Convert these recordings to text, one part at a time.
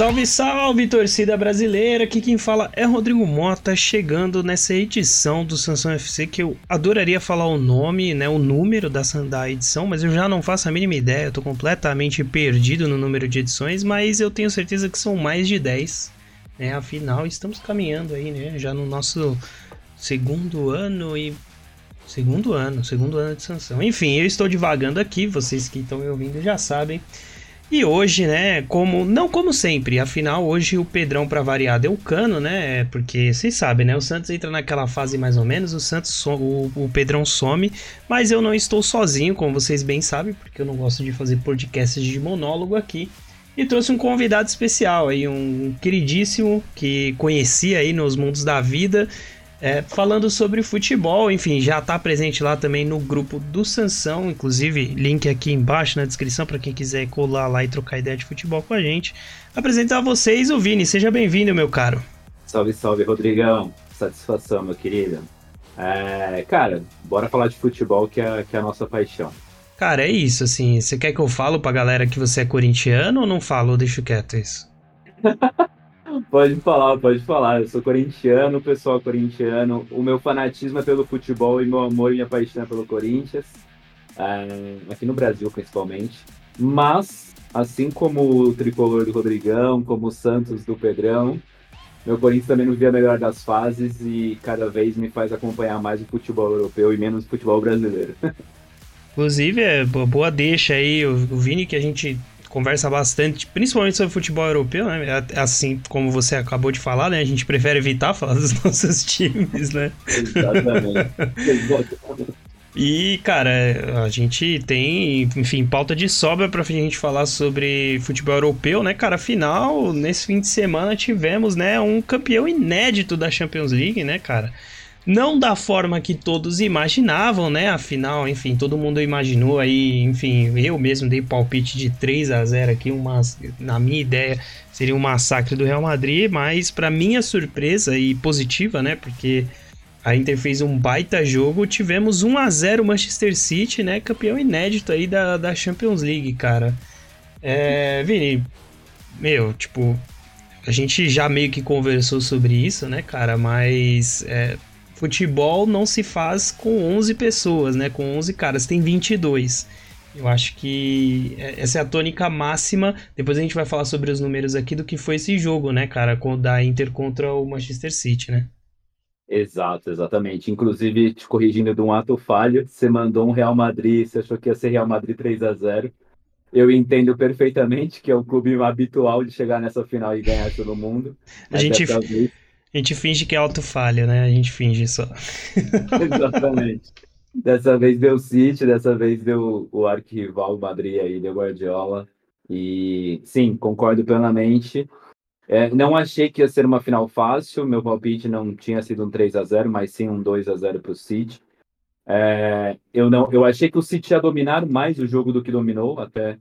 Salve, salve, torcida brasileira! Aqui quem fala é Rodrigo Mota, chegando nessa edição do Sansão FC que eu adoraria falar o nome, né, o número da, da edição, mas eu já não faço a mínima ideia, eu tô completamente perdido no número de edições, mas eu tenho certeza que são mais de 10, né? Afinal, estamos caminhando aí, né, já no nosso segundo ano e segundo ano, segundo ano de sanção. Enfim, eu estou divagando aqui, vocês que estão me ouvindo já sabem. E hoje, né, como não como sempre, afinal hoje o Pedrão para variar deu cano, né? Porque vocês sabem, né? O Santos entra naquela fase mais ou menos, o Santos so, o, o Pedrão some, mas eu não estou sozinho, como vocês bem sabem, porque eu não gosto de fazer podcasts de monólogo aqui. E trouxe um convidado especial aí, um queridíssimo que conheci aí nos mundos da vida, é, falando sobre futebol, enfim, já está presente lá também no grupo do Sansão, inclusive link aqui embaixo na descrição para quem quiser colar lá e trocar ideia de futebol com a gente. Apresentar a vocês o Vini, seja bem-vindo, meu caro. Salve, salve, Rodrigão. Satisfação, meu querido. É, cara, bora falar de futebol que é, que é a nossa paixão. Cara, é isso, assim, você quer que eu falo pra galera que você é corintiano ou não falo ou deixo quieto isso? Pode falar, pode falar. Eu sou corintiano, pessoal corintiano. O meu fanatismo é pelo futebol e meu amor e minha paixão é pelo Corinthians. É, aqui no Brasil, principalmente. Mas, assim como o tricolor do Rodrigão, como o Santos do Pedrão, meu Corinthians também não via melhor das fases e cada vez me faz acompanhar mais o futebol europeu e menos o futebol brasileiro. Inclusive, é boa deixa aí, o Vini, que a gente conversa bastante, principalmente sobre futebol europeu, né? É, assim como você acabou de falar, né? A gente prefere evitar falar dos nossos times, né? Exatamente. E, cara, a gente tem, enfim, pauta de sobra pra gente falar sobre futebol europeu, né, cara? Afinal, nesse fim de semana tivemos, né, um campeão inédito da Champions League, né, cara? Não da forma que todos imaginavam, né? Afinal, enfim, todo mundo imaginou aí, enfim, eu mesmo dei palpite de 3 a 0 aqui, uma, na minha ideia seria um massacre do Real Madrid, mas para minha surpresa e positiva, né? Porque a Inter fez um baita jogo, tivemos 1 a 0 Manchester City, né? Campeão inédito aí da, da Champions League, cara. É, Vini, meu, tipo, a gente já meio que conversou sobre isso, né, cara? Mas é, futebol não se faz com 11 pessoas, né? Com 11 caras, tem 22. Eu acho que é, essa é a tônica máxima. Depois a gente vai falar sobre os números aqui do que foi esse jogo, né, cara, da Inter contra o Manchester City, né? Exato, exatamente. Inclusive, te corrigindo de um ato falho, você mandou um Real Madrid, você achou que ia ser Real Madrid 3 a 0 Eu entendo perfeitamente que é o clube habitual de chegar nessa final e ganhar todo mundo. A gente. A gente finge que é auto-falha, né? A gente finge só. Exatamente. Dessa vez deu City, dessa vez deu o arquival Madrid aí, deu Guardiola. E sim, concordo plenamente. É, não achei que ia ser uma final fácil. Meu palpite não tinha sido um 3 a 0 mas sim um 2 a 0 para o City. É, eu, não, eu achei que o City ia dominar mais o jogo do que dominou, até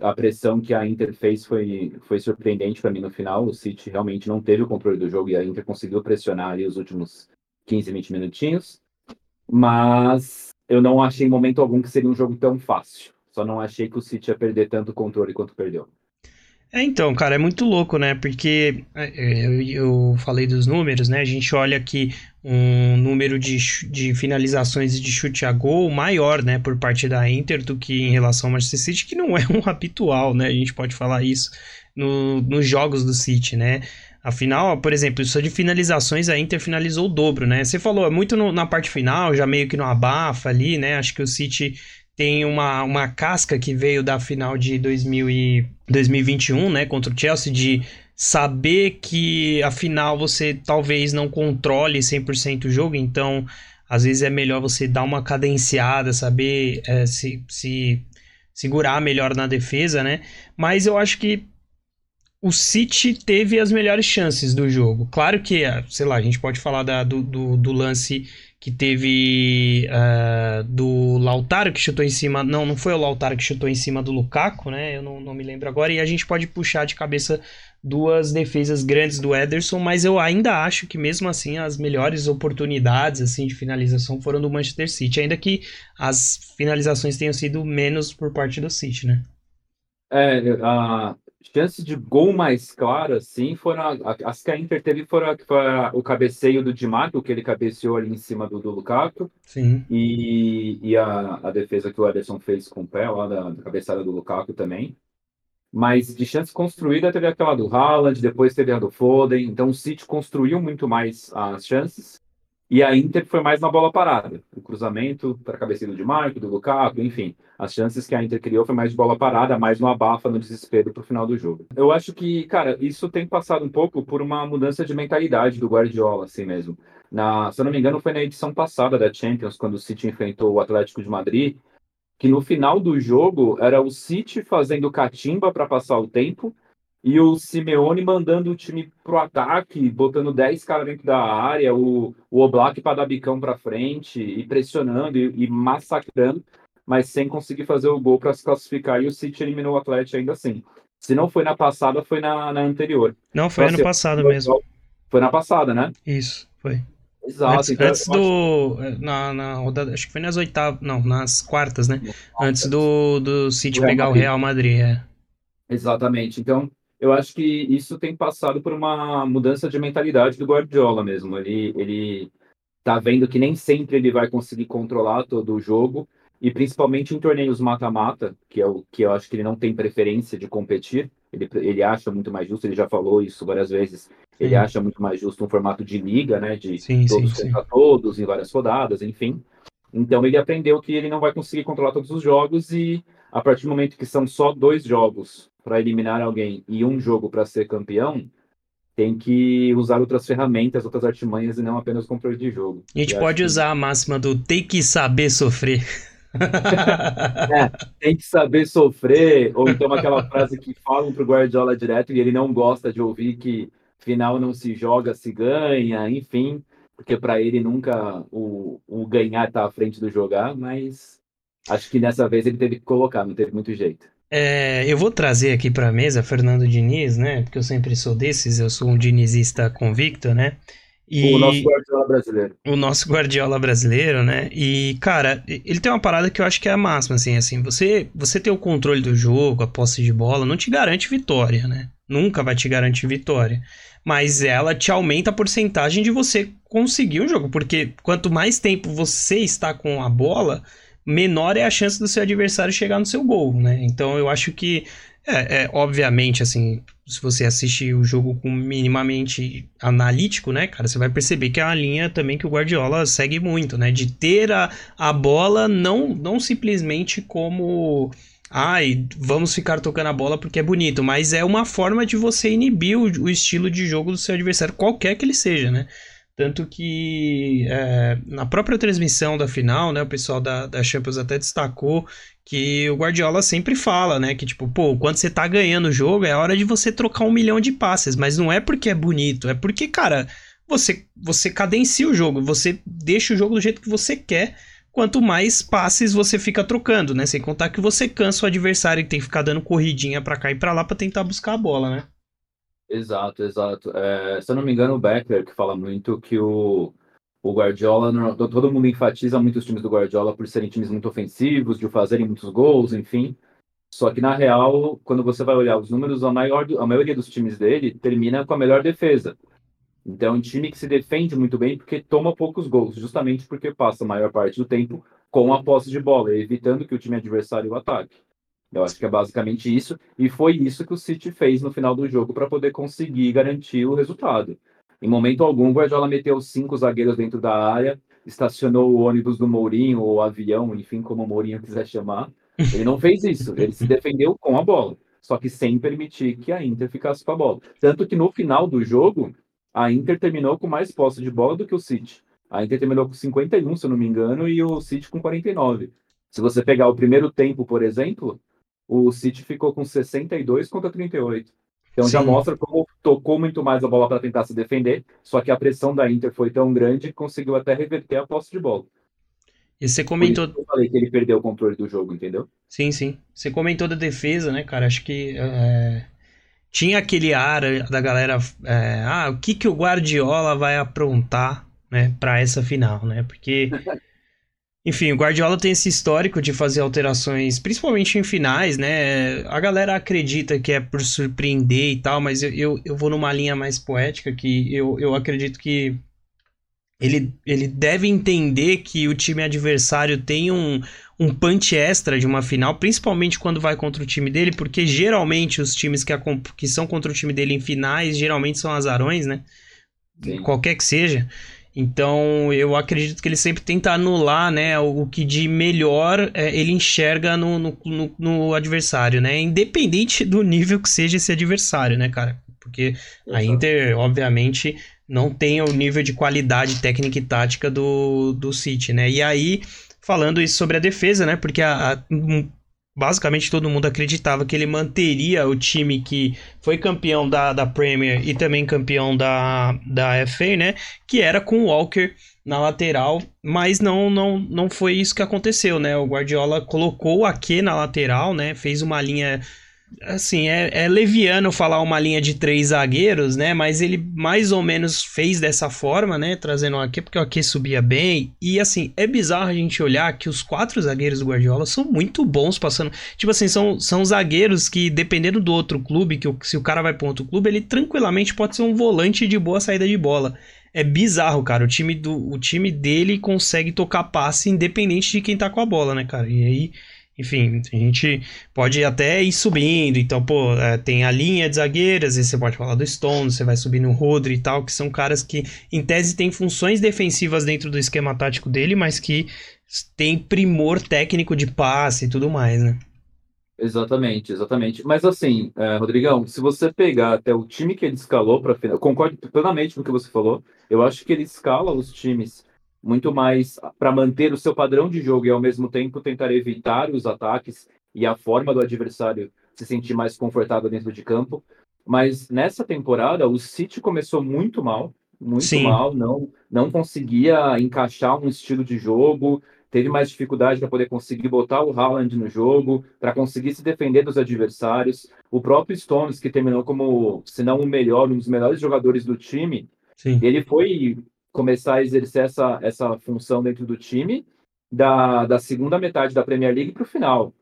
a pressão que a Inter fez foi, foi surpreendente para mim no final. O City realmente não teve o controle do jogo e a Inter conseguiu pressionar ali os últimos 15, 20 minutinhos. Mas eu não achei em momento algum que seria um jogo tão fácil. Só não achei que o City ia perder tanto controle quanto perdeu. É, então, cara, é muito louco, né? Porque é, eu, eu falei dos números, né? A gente olha aqui um número de, de finalizações e de chute a gol maior, né, por parte da Inter do que em relação ao Manchester City, que não é um habitual, né? A gente pode falar isso no, nos jogos do City, né? Afinal, por exemplo, só de finalizações a Inter finalizou o dobro, né? Você falou é muito no, na parte final, já meio que no abafa ali, né? Acho que o City tem uma, uma casca que veio da final de 2000 e 2021, né, contra o Chelsea, de saber que afinal você talvez não controle 100% o jogo, então às vezes é melhor você dar uma cadenciada, saber é, se, se segurar melhor na defesa, né? Mas eu acho que o City teve as melhores chances do jogo. Claro que, sei lá, a gente pode falar da, do, do, do lance que teve uh, do Lautaro que chutou em cima. Não, não foi o Lautaro que chutou em cima do Lukaku, né? Eu não, não me lembro agora. E a gente pode puxar de cabeça duas defesas grandes do Ederson, mas eu ainda acho que mesmo assim as melhores oportunidades assim de finalização foram do Manchester City, ainda que as finalizações tenham sido menos por parte do City, né? É, a, chances de gol mais claras, sim, foram as que a Inter teve foram, foram o cabeceio do Di Marco, que ele cabeceou ali em cima do, do Lukaku. Sim. E, e a, a defesa que o Ederson fez com o pé lá da, da cabeçada do Lukaku também. Mas de chance construída teve aquela do Haaland, depois teve a do Foden. Então o City construiu muito mais as chances. E a Inter foi mais na bola parada. O cruzamento para a cabeça do Marco, do Lukaku, enfim. As chances que a Inter criou foi mais de bola parada, mais no abafa, no desespero para o final do jogo. Eu acho que, cara, isso tem passado um pouco por uma mudança de mentalidade do Guardiola, assim mesmo. Na, se eu não me engano, foi na edição passada da Champions, quando o City enfrentou o Atlético de Madrid, que no final do jogo era o City fazendo catimba para passar o tempo e o Simeone mandando o time pro ataque, botando 10 caras dentro da área, o, o Oblak para dar bicão para frente, e pressionando e, e, massacrando, mas sem conseguir fazer o gol para se classificar. E o City eliminou o Atlético ainda assim. Se não foi na passada, foi na, na anterior. Não, foi então, ano assim, passado mesmo. Foi na passada, né? Isso, foi. Exato. Antes, então, antes do. Acho... Na, na rodada. Acho que foi nas oitavas. Não, nas quartas, né? Antes do, do City pegar o Real Madrid, é. Exatamente. Então, eu acho que isso tem passado por uma mudança de mentalidade do Guardiola mesmo. Ele, ele tá vendo que nem sempre ele vai conseguir controlar todo o jogo, e principalmente em torneios mata-mata, que é o que eu acho que ele não tem preferência de competir. Ele, ele acha muito mais justo, ele já falou isso várias vezes. Ele sim. acha muito mais justo um formato de liga, né? De sim, todos sim, contra todos, em várias rodadas, enfim. Então ele aprendeu que ele não vai conseguir controlar todos os jogos e a partir do momento que são só dois jogos para eliminar alguém e um jogo para ser campeão, tem que usar outras ferramentas, outras artimanhas e não apenas controle de jogo. A gente pode usar a máxima do tem que saber sofrer. é, tem que saber sofrer, ou então aquela frase que falam para o Guardiola direto e ele não gosta de ouvir que final não se joga, se ganha, enfim, porque para ele nunca o, o ganhar está à frente do jogar, mas acho que dessa vez ele teve que colocar, não teve muito jeito. É, eu vou trazer aqui para a mesa Fernando Diniz, né? Porque eu sempre sou desses, eu sou um dinizista convicto, né? E o nosso Guardiola brasileiro. O nosso Guardiola brasileiro, né? E, cara, ele tem uma parada que eu acho que é a máxima, assim, assim, você, você ter o controle do jogo, a posse de bola, não te garante vitória, né? Nunca vai te garantir vitória. Mas ela te aumenta a porcentagem de você conseguir um jogo, porque quanto mais tempo você está com a bola, menor é a chance do seu adversário chegar no seu gol, né? Então eu acho que, é, é, obviamente, assim, se você assistir o jogo com minimamente analítico, né, cara, você vai perceber que é uma linha também que o Guardiola segue muito, né? De ter a, a bola não, não simplesmente como ai, vamos ficar tocando a bola porque é bonito, mas é uma forma de você inibir o, o estilo de jogo do seu adversário, qualquer que ele seja, né? Tanto que é, na própria transmissão da final, né, o pessoal da, da Champions até destacou que o Guardiola sempre fala, né, que tipo, pô, quando você tá ganhando o jogo é hora de você trocar um milhão de passes, mas não é porque é bonito, é porque, cara, você, você cadencia o jogo, você deixa o jogo do jeito que você quer, quanto mais passes você fica trocando, né, sem contar que você cansa o adversário e tem que ficar dando corridinha para cá e para lá para tentar buscar a bola, né. Exato, exato. É, se eu não me engano, o Becker que fala muito que o, o Guardiola, todo mundo enfatiza muito os times do Guardiola por serem times muito ofensivos, de fazerem muitos gols, enfim. Só que na real, quando você vai olhar os números, a, maior, a maioria dos times dele termina com a melhor defesa. Então, é um time que se defende muito bem porque toma poucos gols, justamente porque passa a maior parte do tempo com a posse de bola, evitando que o time adversário ataque. Eu acho que é basicamente isso, e foi isso que o City fez no final do jogo para poder conseguir garantir o resultado. Em momento algum, o Guardiola meteu cinco zagueiros dentro da área, estacionou o ônibus do Mourinho, ou o avião, enfim, como o Mourinho quiser chamar. Ele não fez isso, ele se defendeu com a bola, só que sem permitir que a Inter ficasse com a bola. Tanto que no final do jogo, a Inter terminou com mais posse de bola do que o City. A Inter terminou com 51, se eu não me engano, e o City com 49. Se você pegar o primeiro tempo, por exemplo, o City ficou com 62 contra 38. Então Sim. já mostra como tocou muito mais a bola para tentar se defender, só que a pressão da Inter foi tão grande que conseguiu até reverter a posse de bola. E você comentou. eu falei que ele perdeu o controle do jogo, entendeu? Sim, sim. Você comentou da defesa, né, cara? Acho que é... tinha aquele ar da galera. É... Ah, o que, que o Guardiola vai aprontar, né, para essa final, né? Porque Enfim, o Guardiola tem esse histórico de fazer alterações, principalmente em finais, né? A galera acredita que é por surpreender e tal, mas eu, eu, eu vou numa linha mais poética que eu, eu acredito que ele, ele deve entender que o time adversário tem um, um punch extra de uma final, principalmente quando vai contra o time dele, porque geralmente os times que, a, que são contra o time dele em finais, geralmente são azarões, né? Sim. Qualquer que seja. Então eu acredito que ele sempre tenta anular né, o, que de melhor é, ele enxerga no, no, no, no, adversário, né? Independente do nível que seja esse adversário, né, cara? Porque a Inter, obviamente, não tem o nível de qualidade técnica e tática do, do City, né? E aí, falando isso sobre a defesa, né? Porque a, a, basicamente todo mundo acreditava que ele manteria o time que foi campeão da, da Premier e também campeão da, da FA, né? Que era com o Walker na lateral, mas não, não, não foi isso que aconteceu, né? O Guardiola colocou o Ake na lateral, né? Fez uma linha assim, é, é, leviano falar uma linha de três zagueiros, né? Mas ele mais ou menos fez dessa forma, né? Trazendo o Ake, porque o Ake subia bem. E assim, é bizarro a gente olhar que os quatro zagueiros do Guardiola são muito bons passando. Tipo assim, são, são zagueiros que, dependendo do outro clube, que se o cara vai para outro clube, ele tranquilamente pode ser um volante de boa saída de bola. É bizarro, cara. O time, do, o time dele consegue tocar passe independente de quem tá com a bola, né, cara? E aí enfim, a gente pode até ir subindo. Então, pô, é, tem a linha de zagueiras, e você pode falar do Stone, você vai subir no Rodri e tal, que são caras que, em tese, têm funções defensivas dentro do esquema tático dele, mas que tem primor técnico de passe e tudo mais, né? Exatamente, exatamente. Mas assim, é, Rodrigão, se você pegar até o time que ele escalou para final, concordo plenamente com o que você falou. Eu acho que ele escala os times muito mais para manter o seu padrão de jogo e ao mesmo tempo tentar evitar os ataques e a forma do adversário se sentir mais confortável dentro de campo. Mas nessa temporada o City começou muito mal, muito Sim. mal, não não conseguia encaixar um estilo de jogo, teve mais dificuldade para poder conseguir botar o Haaland no jogo, para conseguir se defender dos adversários. O próprio Stones, que terminou como, se não o melhor, um dos melhores jogadores do time, Sim. ele foi começar a exercer essa, essa função dentro do time da, da segunda metade da Premier League para o final,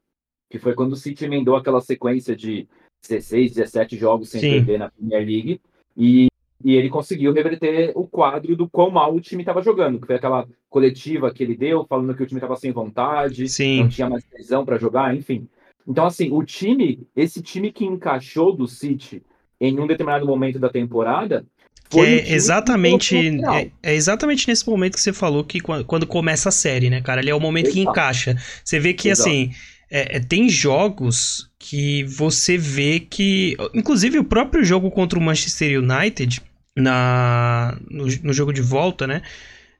que foi quando o City emendou aquela sequência de 16, 17 jogos sem Sim. perder na Premier League, e, e ele conseguiu reverter o quadro do quão mal o time estava jogando, que foi aquela coletiva que ele deu, falando que o time estava sem vontade, Sim. não tinha mais tesão para jogar, enfim. Então, assim, o time, esse time que encaixou do City em um determinado momento da temporada, que é exatamente, é, é, exatamente nesse momento que você falou que quando, começa a série, né, cara? Ali é o momento Exato. que encaixa. Você vê que, Exato. assim, é, é, tem jogos que você vê que. Inclusive, o próprio jogo contra o Manchester United, na, no, no jogo de volta, né?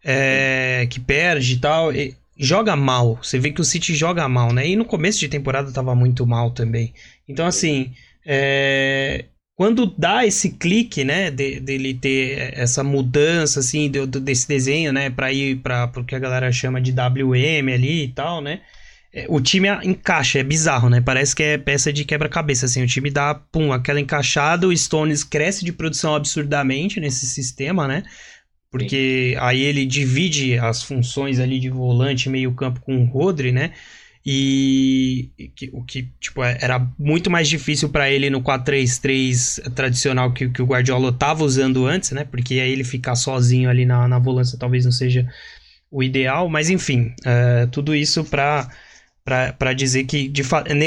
É, que perde e tal. E, joga mal. Você vê que o City joga mal, né? E no começo de temporada tava muito mal também. Então, assim. É, quando dá esse clique, né, de, dele ter essa mudança, assim, de, desse desenho, né, para ir para o que a galera chama de WM ali e tal, né, é, o time encaixa, é bizarro, né, parece que é peça de quebra-cabeça, assim, o time dá, pum, aquela encaixada, o Stones cresce de produção absurdamente nesse sistema, né, porque Sim. aí ele divide as funções ali de volante meio campo com o Rodri, né, e que, o que tipo, é, era muito mais difícil para ele no 4-3-3 tradicional que, que o Guardiola estava usando antes, né? Porque aí ele ficar sozinho ali na, na volância talvez não seja o ideal, mas enfim, é, tudo isso para para dizer que de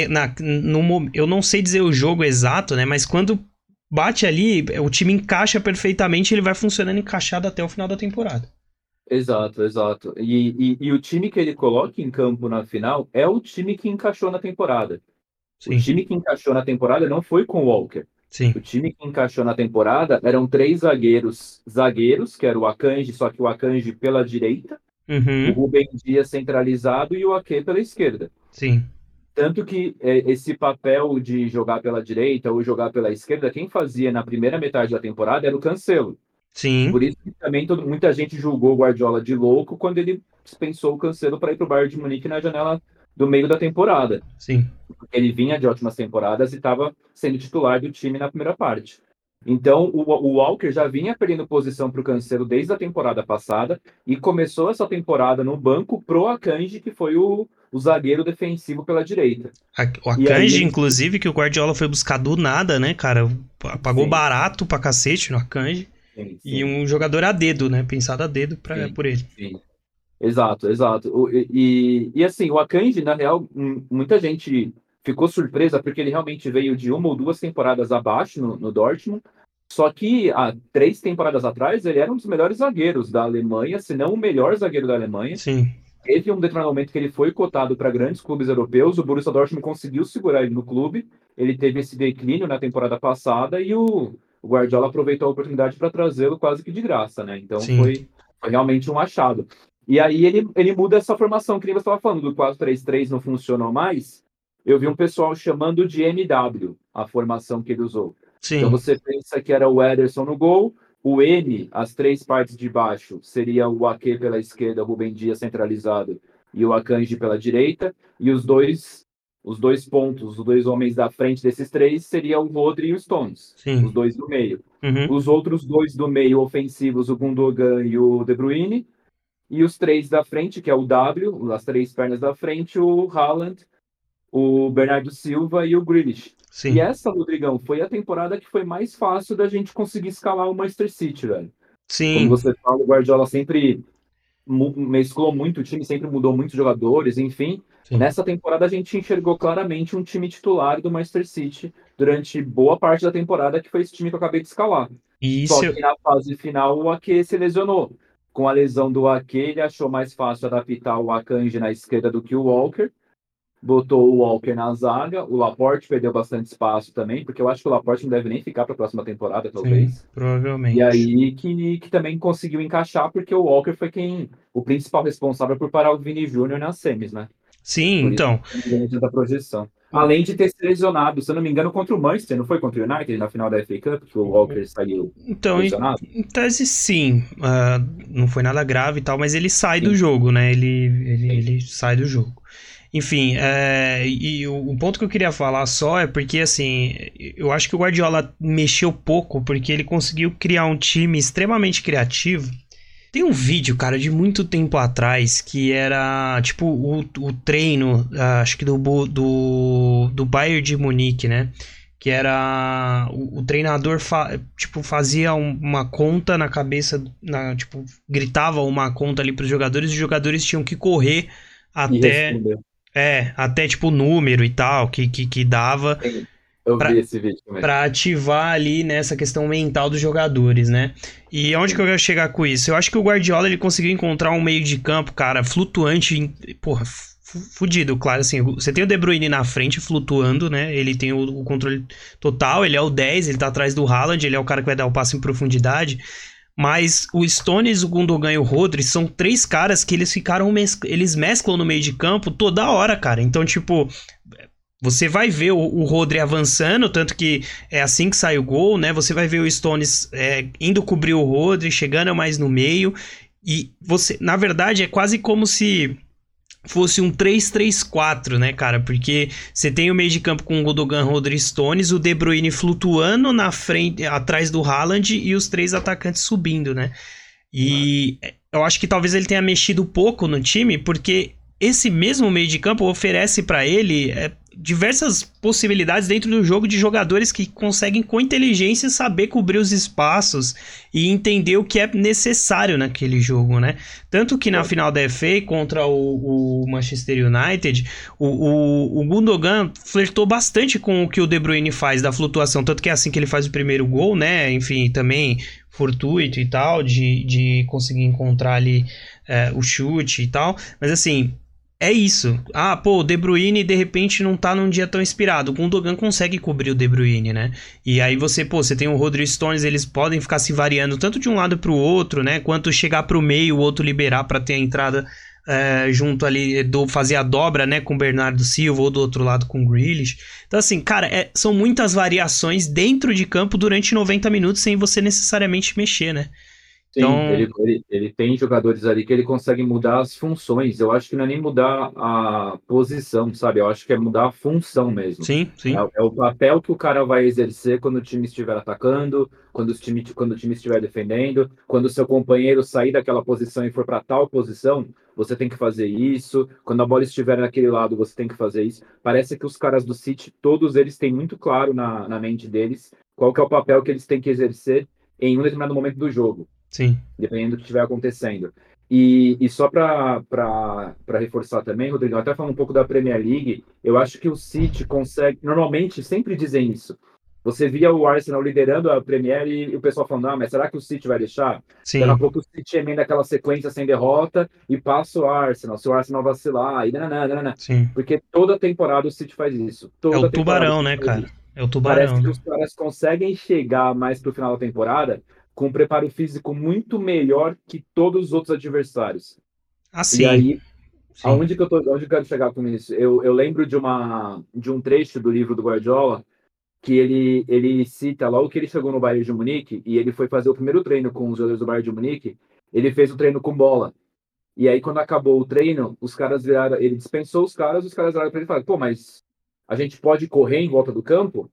na, no, eu não sei dizer o jogo exato, né? Mas quando bate ali, o time encaixa perfeitamente, ele vai funcionando encaixado até o final da temporada. Exato, exato. E, e, e, o time que ele coloca em campo na final é o time que encaixou na temporada. Sim. O time que encaixou na temporada não foi com o Walker. Sim. O time que encaixou na temporada eram três zagueiros, zagueiros, que era o Akanji, só que o Akanji pela direita, uhum. o Rubem Dias centralizado e o Ake pela esquerda. Sim. Tanto que é, esse papel de jogar pela direita ou jogar pela esquerda, quem fazia na primeira metade da temporada era o Cancelo. Sim. Por isso que também todo, muita gente julgou o Guardiola de louco quando ele dispensou o Cancelo para ir para o Bayern de Munique na janela do meio da temporada. Sim. Ele vinha de ótimas temporadas e estava sendo titular do time na primeira parte. Então, o, o Walker já vinha perdendo posição para o Cancelo desde a temporada passada e começou essa temporada no banco pro Akanji, que foi o, o zagueiro defensivo pela direita. o Akanji, aí, inclusive, que o Guardiola foi buscar do nada, né, cara? Pagou sim. barato pra cacete no Akanji. Sim, sim. E um jogador a dedo, né? Pensado a dedo pra, por ele. Sim. Exato, exato. O, e, e assim, o Akanji, na real, muita gente ficou surpresa porque ele realmente veio de uma ou duas temporadas abaixo no, no Dortmund. Só que há três temporadas atrás ele era um dos melhores zagueiros da Alemanha, se não o melhor zagueiro da Alemanha. Sim. Teve um determinado momento que ele foi cotado para grandes clubes europeus, o Borussia Dortmund conseguiu segurar ele no clube, ele teve esse declínio na temporada passada e o, o Guardiola aproveitou a oportunidade para trazê-lo quase que de graça, né? Então foi, foi, realmente um achado. E aí ele, ele muda essa formação que você estava falando, do 4-3-3 não funcionou mais, eu vi um pessoal chamando de MW, a formação que ele usou. Sim. Então você pensa que era o Ederson no gol, o M, as três partes de baixo, seria o Ake pela esquerda, o Rubem Dias centralizado e o Akanji pela direita, e os dois os dois pontos, os dois homens da frente desses três seria o Rodri e o Stones, Sim. os dois do meio. Uhum. Os outros dois do meio ofensivos, o Gundogan e o De Bruyne, e os três da frente, que é o W, as três pernas da frente, o Haaland o Bernardo Silva e o Grealish. Sim. E essa, Rodrigão, foi a temporada que foi mais fácil da gente conseguir escalar o Manchester City, velho. Sim. Como você fala, o Guardiola sempre mesclou muito o time, sempre mudou muitos jogadores, enfim. Sim. Nessa temporada a gente enxergou claramente um time titular do Manchester City durante boa parte da temporada, que foi esse time que eu acabei de escalar. Isso. Só que na fase final o Ake se lesionou. Com a lesão do Ake, ele achou mais fácil adaptar o Akanji na esquerda do que o Walker botou o Walker na zaga, o Laporte perdeu bastante espaço também, porque eu acho que o Laporte não deve nem ficar para a próxima temporada, talvez. Sim, provavelmente. E aí que, que também conseguiu encaixar, porque o Walker foi quem o principal responsável por parar o Vini Júnior nas semis, né? Sim, por então. da projeção. Além de ter se lesionado, se eu não me engano, contra o Manchester, não foi contra o United na final da FA Cup, que o Walker saiu então, lesionado? Em, em tese, sim. Uh, não foi nada grave e tal, mas ele sai sim. do jogo, né? Ele, ele, ele sai do jogo. Enfim, é, e ponto que eu queria falar só é porque, assim, eu acho que o Guardiola mexeu pouco porque ele conseguiu criar um time extremamente criativo. Tem um vídeo, cara, de muito tempo atrás que era, tipo, o, o treino, acho que do, do, do Bayern de Munique, né? que era o, o treinador fa, tipo fazia um, uma conta na cabeça na, tipo gritava uma conta ali para os jogadores e os jogadores tinham que correr até é, até tipo número e tal, que, que, que dava. Eu pra, vi esse vídeo também. Pra ativar ali nessa né, questão mental dos jogadores, né? E onde que eu quero chegar com isso? Eu acho que o Guardiola ele conseguiu encontrar um meio de campo, cara, flutuante, porra, fudido, claro, assim, você tem o De Bruyne na frente flutuando, né? Ele tem o, o, controle total, ele é o 10, ele tá atrás do Haaland, ele é o cara que vai dar o passo em profundidade. Mas o Stones, o Gundogan e o Rodri são três caras que eles ficaram. Eles mesclam no meio de campo toda hora, cara. Então, tipo. Você vai ver o, o Rodri avançando, tanto que é assim que sai o gol, né? Você vai ver o Stones é, indo cobrir o Rodri, chegando mais no meio. E você, na verdade, é quase como se fosse um 3-3-4, né, cara? Porque você tem o meio de campo com o Godogan, Rodri Stones, o De Bruyne flutuando na frente, atrás do Haaland e os três atacantes subindo, né? E eu acho que talvez ele tenha mexido pouco no time, porque esse mesmo meio de campo oferece para ele é, diversas possibilidades dentro do jogo de jogadores que conseguem com inteligência saber cobrir os espaços e entender o que é necessário naquele jogo, né? Tanto que na final da FA contra o, o Manchester United, o, o, o, Gundogan flertou bastante com o que o De Bruyne faz da flutuação, tanto que é assim que ele faz o primeiro gol, né? Enfim, também fortuito e tal, de, de conseguir encontrar ali é, o chute e tal, mas assim, é isso. Ah, pô, o De Bruyne de repente não tá num dia tão inspirado. O Gundogan consegue cobrir o De Bruyne, né? E aí você, pô, você tem o Rodrigo Stones, eles podem ficar se variando tanto de um lado pro outro, né? Quanto chegar pro meio, o outro liberar para ter a entrada é, junto ali, do, fazer a dobra, né? Com o Bernardo Silva ou do outro lado com o Grealish. Então, assim, cara, é, são muitas variações dentro de campo durante 90 minutos sem você necessariamente mexer, né? Sim, então... ele, ele, ele, tem jogadores ali que ele consegue mudar as funções. Eu acho que não é nem mudar a posição, sabe? Eu acho que é mudar a função mesmo. Sim, sim. É, é o papel que o cara vai exercer quando o time estiver atacando, quando o time, quando o time estiver defendendo, quando o seu companheiro sair daquela posição e for para tal posição, você tem que fazer isso. Quando a bola estiver naquele lado, você tem que fazer isso. Parece que os caras do City, todos eles têm muito claro na, na mente deles qual que é o papel que eles têm que exercer em um determinado momento do jogo. Sim. Dependendo do que estiver acontecendo. E, e só para reforçar também, Rodrigo, até falando um pouco da Premier League, eu acho que o City consegue. Normalmente, sempre dizem isso. Você via o Arsenal liderando a Premier e, o pessoal falando, ah, mas será que o City vai deixar? Sim. Daqui a pouco o City emenda aquela sequência sem derrota e passa o Arsenal. Se o Arsenal vacilar, e não. Sim. Porque toda temporada o City faz isso. Toda é o tubarão, né, cara? Isso. É o tubarão. Parece que né? os caras conseguem chegar mais pro final da temporada com um preparo físico muito melhor que todos os outros adversários. Assim. E aí, sim. aonde que eu tô, onde eu quero chegar com isso? Eu, eu lembro de uma de um trecho do livro do Guardiola que ele ele cita logo que ele chegou no Bayern de Munique e ele foi fazer o primeiro treino com os jogadores do Bayern de Munique, ele fez o treino com bola. E aí quando acabou o treino, os caras viraram, ele dispensou os caras, os caras viraram para ele e falaram: "Pô, mas a gente pode correr em volta do campo?"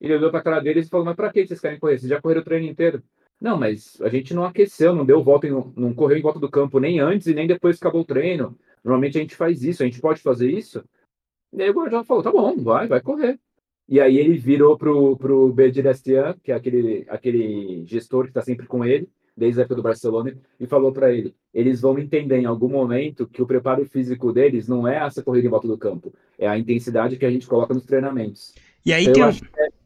Ele olhou para a cara deles e falou: "Mas para que vocês querem correr? Vocês já correram o treino inteiro?" Não, mas a gente não aqueceu, não deu volta, em, não correu em volta do campo nem antes e nem depois que acabou o treino. Normalmente a gente faz isso, a gente pode fazer isso. E aí o Guardiola falou, tá bom, vai, vai correr. E aí ele virou pro, pro Bedirestian, que é aquele, aquele gestor que está sempre com ele, desde a época do Barcelona, e falou para ele: eles vão entender em algum momento que o preparo físico deles não é essa corrida em volta do campo, é a intensidade que a gente coloca nos treinamentos. E aí então, tem. É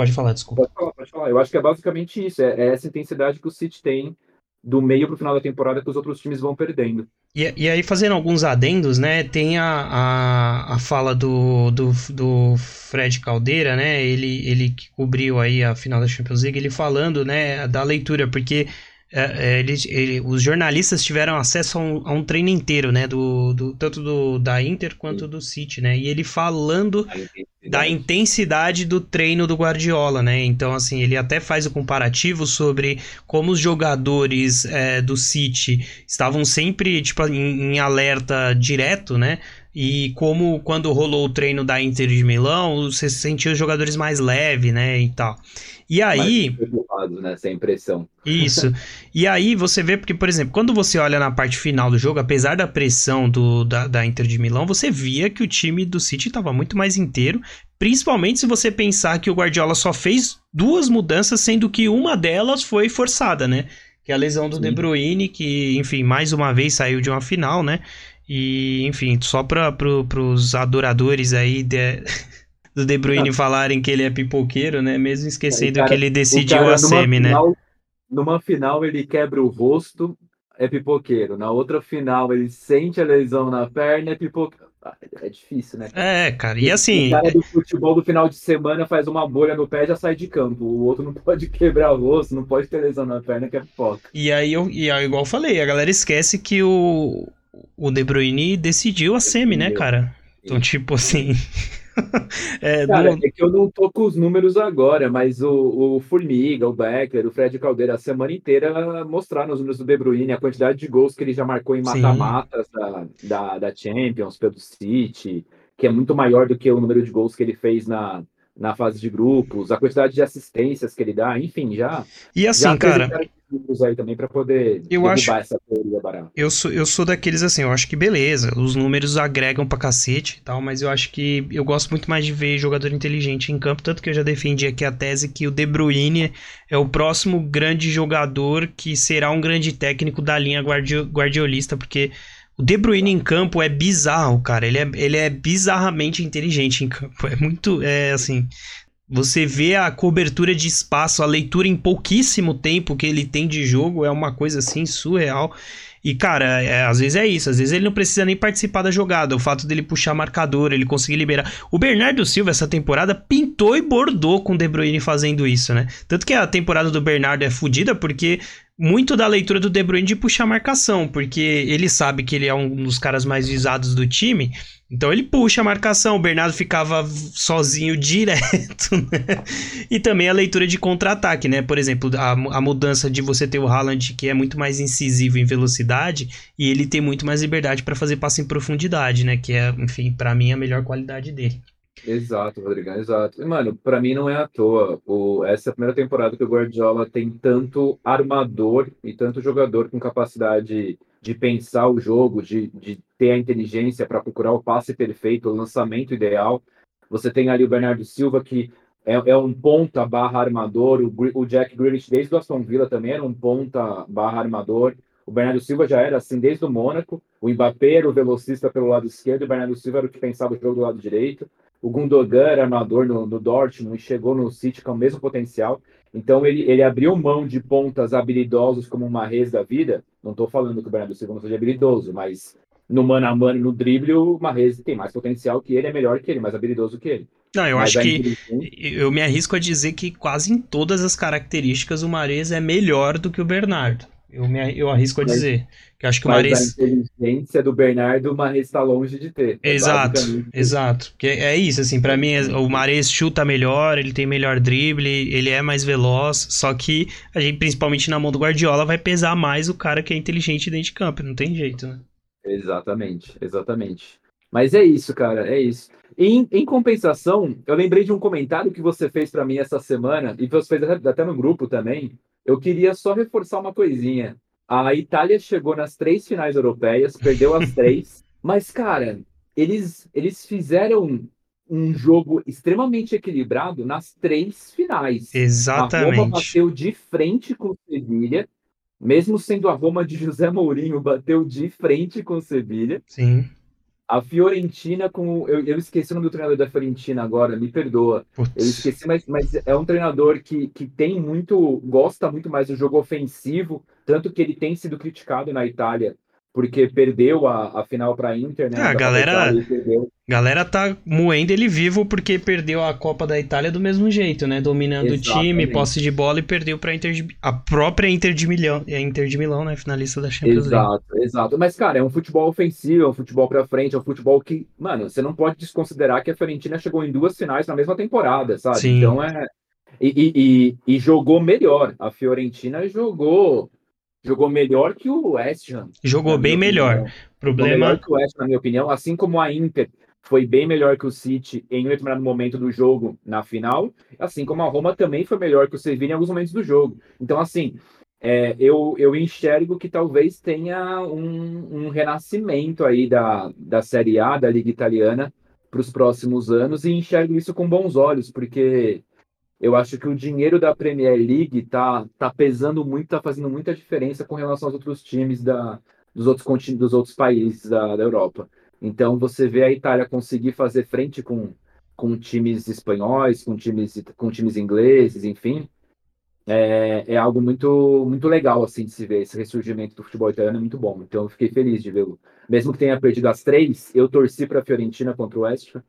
Pode falar, desculpa. Pode falar, pode falar. Eu acho que é basicamente isso. É, é essa intensidade que o City tem do meio para o final da temporada que os outros times vão perdendo. E, e aí, fazendo alguns adendos, né? Tem a, a, a fala do, do, do, Fred Caldeira, né? Ele, ele que cobriu aí a final da Champions League, ele falando, né, da leitura, porque é, é, ele, ele, os jornalistas tiveram acesso a um, a um, treino inteiro, né? Do, do, tanto do, da Inter quanto do City, né? E ele falando da intensidade do treino do Guardiola, né? Então, assim, ele até faz o comparativo sobre como os jogadores é, do City estavam sempre, tipo, em, em alerta direto, né? E como quando rolou o treino da Inter de Milão, você sentia os jogadores mais leves, né? E tal. E aí. né? Sem pressão. Isso. e aí você vê, porque, por exemplo, quando você olha na parte final do jogo, apesar da pressão do, da, da Inter de Milão, você via que o time do City estava muito mais inteiro. Principalmente se você pensar que o Guardiola só fez duas mudanças, sendo que uma delas foi forçada, né? Que é a lesão do Sim. De Bruyne, que, enfim, mais uma vez saiu de uma final, né? E, enfim, só para pro, os adoradores aí de, do De Bruyne falarem que ele é pipoqueiro, né? Mesmo esquecendo cara, que ele decidiu a semi, né? final, né? Numa final ele quebra o rosto, é pipoqueiro. Na outra final ele sente a lesão na perna, é pipoqueiro. Ah, é difícil, né? É, cara. E assim. O cara do futebol do final de semana faz uma bolha no pé e já sai de campo. O outro não pode quebrar o rosto, não pode ter lesão na perna, que é pipoca. E aí, eu, e aí, igual eu falei, a galera esquece que o, o De Bruyne decidiu a semi, né, cara? Então, tipo assim. é, Cara, é que eu não tô com os números agora, mas o, o Formiga, o Becker, o Fred Caldeira, a semana inteira mostraram os números do De Bruyne, a quantidade de gols que ele já marcou em mata-matas da, da, da, Champions, pelo City, que é muito maior do que o número de gols que ele fez na, na fase de grupos, a quantidade de assistências que ele dá, enfim, já. E assim, já cara aí também para poder eu acho, essa teoria barata. Eu sou, eu sou daqueles assim, eu acho que beleza, os números agregam pra cacete e tal, mas eu acho que eu gosto muito mais de ver jogador inteligente em campo, tanto que eu já defendi aqui a tese que o De Bruyne é o próximo grande jogador que será um grande técnico da linha guardi guardiolista, porque o De Bruyne em campo é bizarro, cara. Ele é, ele é bizarramente inteligente em campo. É muito, é assim, você vê a cobertura de espaço, a leitura em pouquíssimo tempo que ele tem de jogo é uma coisa assim surreal. E, cara, é, às vezes é isso. Às vezes ele não precisa nem participar da jogada. O fato dele puxar marcador, ele conseguir liberar. O Bernardo Silva, essa temporada, pintou e bordou com o De Bruyne fazendo isso, né? Tanto que a temporada do Bernardo é fodida porque muito da leitura do De Bruyne de puxar marcação. Porque ele sabe que ele é um dos caras mais visados do time. Então ele puxa a marcação, o Bernardo ficava sozinho direto, né? E também a leitura de contra-ataque, né? Por exemplo, a, a, mudança de você ter o Haaland, que é muito mais incisivo em velocidade, e ele tem muito mais liberdade para fazer passe em profundidade, né? Que é, enfim, para mim a melhor qualidade dele. Exato, Rodrigão, exato. E, mano, para mim não é à toa. O, essa é a primeira temporada que o Guardiola tem tanto armador e tanto jogador com capacidade de pensar o jogo, de, de ter a inteligência para procurar o passe perfeito, o lançamento ideal. Você tem ali o Bernardo Silva, que é, é um ponta barra armador, o, o Jack Grealish desde o Aston Villa também era um ponta barra armador. O Bernardo Silva já era assim desde o Mônaco. O Mbappé era o velocista pelo lado esquerdo, o Bernardo Silva era o que pensava o jogo do lado direito. O Gundogan era armador no, no Dortmund e chegou no City com o mesmo potencial. Então ele, ele abriu mão de pontas habilidosos como o Marrez da vida. Não estou falando que o Bernardo Silva não seja habilidoso, mas no mano a mano no drible, o Marrez tem mais potencial que ele, é melhor que ele, mais habilidoso que ele. Não, eu mas acho que eu me arrisco a dizer que quase em todas as características o Marrez é melhor do que o Bernardo. Eu, me, eu arrisco a mas, dizer. Que acho que o Mares. A inteligência do Bernardo, o Mares está longe de ter. É exato, exato. Que é isso, assim, para mim, o Mares chuta melhor, ele tem melhor drible, ele é mais veloz. Só que a gente, principalmente na mão do Guardiola, vai pesar mais o cara que é inteligente dentro de campo. Não tem jeito, né? Exatamente, exatamente. Mas é isso, cara, é isso. Em, em compensação, eu lembrei de um comentário que você fez para mim essa semana, e você fez até no grupo também, eu queria só reforçar uma coisinha. A Itália chegou nas três finais europeias, perdeu as três, mas, cara, eles, eles fizeram um jogo extremamente equilibrado nas três finais. Exatamente. A Roma bateu de frente com o Sevilha, mesmo sendo a Roma de José Mourinho, bateu de frente com o Sevilha. Sim. A Fiorentina com. Eu, eu, esqueci o nome do treinador da Fiorentina agora, me perdoa. Putz. Eu esqueci, mas, mas é um treinador que, que tem muito. gosta muito mais do jogo ofensivo, tanto que ele tem sido criticado na Itália porque perdeu a, a final para a Inter, né? É, a galera, galera tá moendo ele vivo porque perdeu a Copa da Itália do mesmo jeito, né? Dominando Exatamente. o time, posse de bola e perdeu para Inter de, a própria Inter de Milão, a Inter de Milão, né? Finalista da Champions League. Exato, exato. Mas cara, é um futebol ofensivo, é um futebol para frente, é um futebol que, mano, você não pode desconsiderar que a Fiorentina chegou em duas finais na mesma temporada, sabe? Sim. Então é e, e, e, e jogou melhor. A Fiorentina jogou jogou melhor que o West Ham. Jogou bem melhor. Opinião. Problema melhor que o West na minha opinião, assim como a Inter foi bem melhor que o City em um determinado momento do jogo na final, assim como a Roma também foi melhor que o Sevilla em alguns momentos do jogo. Então, assim, é, eu, eu enxergo que talvez tenha um, um renascimento aí da, da Série A, da Liga Italiana, para os próximos anos, e enxergo isso com bons olhos, porque eu acho que o dinheiro da Premier League tá, tá pesando muito, tá fazendo muita diferença com relação aos outros times da, dos, outros, dos outros países da, da Europa. Então, você vê a Itália conseguir fazer frente com, com times espanhóis, com times, com times ingleses, enfim, é, é algo muito, muito legal assim de se ver. Esse ressurgimento do futebol italiano é muito bom. Então, eu fiquei feliz de vê-lo. Mesmo que tenha perdido as três, eu torci para a Fiorentina contra o West Ham,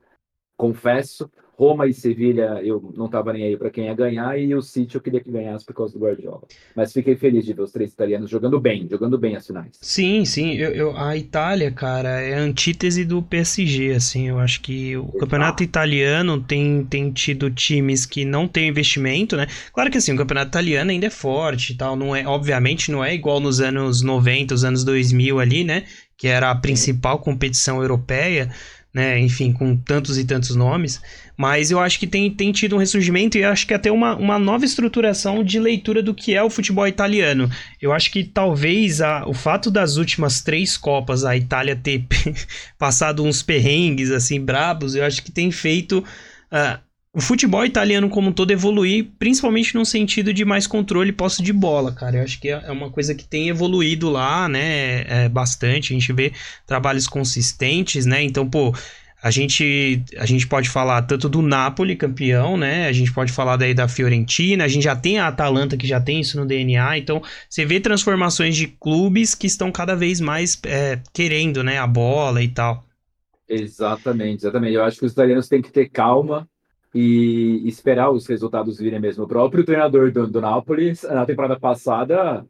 confesso. Roma e Sevilha eu não estava nem aí para quem ia ganhar e o City eu queria que ganhasse por causa do Guardiola. Mas fiquei feliz de ver os três italianos jogando bem, jogando bem as finais. Sim, sim. Eu, eu a Itália, cara, é a antítese do PSG, assim. Eu acho que o Exato. campeonato italiano tem, tem tido times que não têm investimento, né? Claro que assim, o campeonato italiano ainda é forte e tal. Não é, obviamente não é igual nos anos 90, os anos 2000 ali, né? Que era a principal competição europeia né? Enfim, com tantos e tantos nomes. Mas eu acho que tem, tem tido um ressurgimento e acho que até uma, uma nova estruturação de leitura do que é o futebol italiano. Eu acho que talvez a, o fato das últimas três Copas a Itália ter passado uns perrengues assim brabos, eu acho que tem feito. Uh, o futebol italiano como um todo evoluir, principalmente no sentido de mais controle e posse de bola, cara. Eu acho que é, é uma coisa que tem evoluído lá, né, é, bastante. A gente vê trabalhos consistentes, né? Então, pô, a gente, a gente pode falar tanto do Napoli, campeão, né? A gente pode falar daí da Fiorentina, a gente já tem a Atalanta que já tem isso no DNA. Então, você vê transformações de clubes que estão cada vez mais é, querendo, né, a bola e tal. Exatamente, exatamente. Eu acho que os italianos têm que ter calma e esperar os resultados virem mesmo. O próprio treinador do, do Napoli, na temporada passada,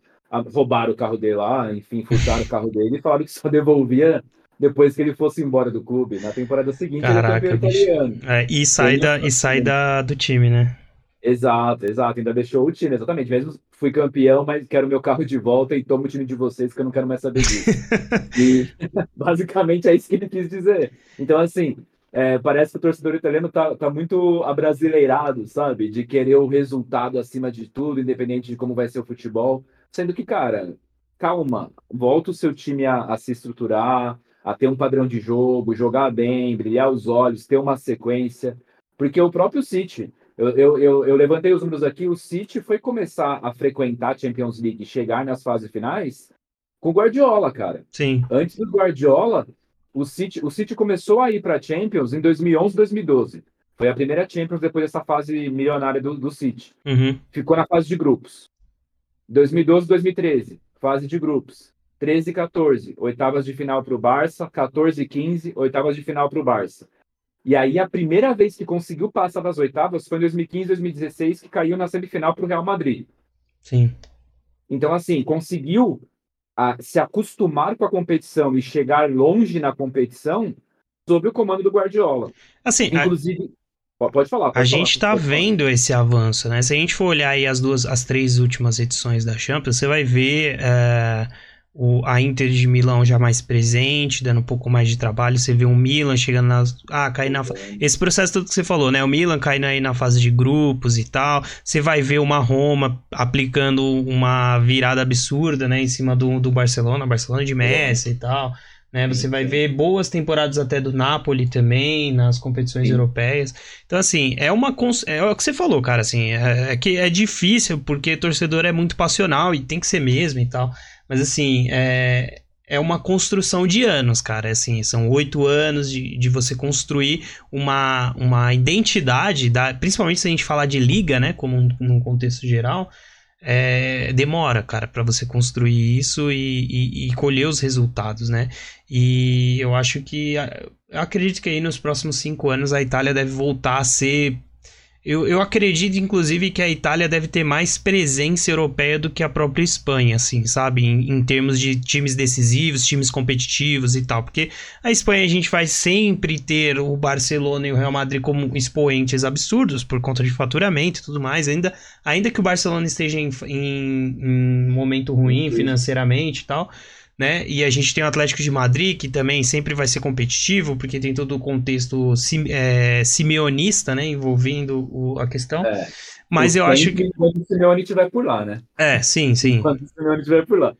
roubaram o carro dele lá, enfim, furtaram o carro dele e falaram que só devolvia depois que ele fosse embora do clube. Na temporada seguinte Caraca, ele é italiano. É, e sai, da, e sai da, do time, né? Exato, exato. Ainda deixou o time, exatamente. Mesmo fui campeão, mas quero meu carro de volta e tomo o time de vocês, que eu não quero mais saber disso. e basicamente é isso que ele quis dizer. Então, assim, é, parece que o torcedor italiano tá, tá muito abrasileirado, sabe? De querer o resultado acima de tudo, independente de como vai ser o futebol. Sendo que, cara, calma, volta o seu time a, a se estruturar, a ter um padrão de jogo, jogar bem, brilhar os olhos, ter uma sequência. Porque o próprio City, eu, eu, eu, eu, levantei os números aqui, o City foi começar a frequentar a Champions League, chegar nas fases finais, com o Guardiola, cara. Sim. Antes do Guardiola, o City, o City começou a ir para a Champions em 2011, 2012. Foi a primeira Champions depois dessa fase milionária do, do City. Uhum. Ficou na fase de grupos. 2012, 2013, fase de grupos. 13 e 14, oitavas de final para o Barça. 14 e 15, oitavas de final para o Barça. E aí, a primeira vez que conseguiu passar das oitavas foi em 2015, 2016, que caiu na semifinal para o Real Madrid. Sim. Então, assim, conseguiu a se acostumar com a competição e chegar longe na competição sob o comando do Guardiola. Assim, inclusive a... pode falar. Pode a falar, gente está vendo falar. esse avanço, né? Se a gente for olhar aí as duas, as três últimas edições da Champions, você vai ver uh, o, a Inter de Milão já mais presente, dando um pouco mais de trabalho. Você vê o Milan chegando nas. Ah, cair na. Esse processo todo que você falou, né? O Milan caindo aí na fase de grupos e tal. Você vai ver uma Roma aplicando uma virada absurda, né? Em cima do, do Barcelona, Barcelona de Messi e tal. Né? Você vai ver boas temporadas até do Napoli também, nas competições Sim. europeias. Então, assim, é uma. É o que você falou, cara, assim. É, é que é difícil, porque torcedor é muito passional e tem que ser mesmo e tal. Mas assim, é, é uma construção de anos, cara. É assim, são oito anos de, de você construir uma, uma identidade, da, principalmente se a gente falar de liga, né? Como num contexto geral. É, demora, cara, para você construir isso e, e, e, colher os resultados, né? E eu acho que, eu acredito que aí nos próximos cinco anos a Itália deve voltar a ser eu, eu acredito, inclusive, que a Itália deve ter mais presença europeia do que a própria Espanha, assim, sabe? Em, em, termos de times decisivos, times competitivos e tal. Porque a Espanha a gente vai sempre ter o Barcelona e o Real Madrid como expoentes absurdos por conta de faturamento e tudo mais. Ainda, ainda que o Barcelona esteja em, em, em momento ruim financeiramente e tal né? E a gente tem o Atlético de Madrid, que também sempre vai ser competitivo, porque tem todo o contexto sim, é, simeonista, né? Envolvendo o, a questão. É. Mas eu acho que. Enquanto o Simeone estiver por lá, né? É, sim, sim. Enquanto o Simeone estiver por lá.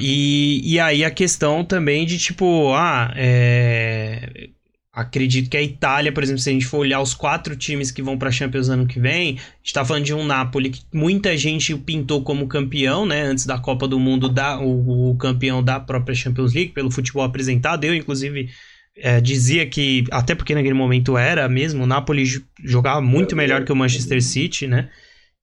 E, e aí a questão também de tipo, ah, é, Acredito que a Itália, por exemplo, se a gente for olhar os quatro times que vão para a Champions ano que vem, está falando de um Napoli que muita gente pintou como campeão, né? Antes da Copa do Mundo, da, o, o campeão da própria Champions League, pelo futebol apresentado. Eu, inclusive, é, dizia que, até porque naquele momento era mesmo, o Napoli jogava muito melhor que o Manchester City, né?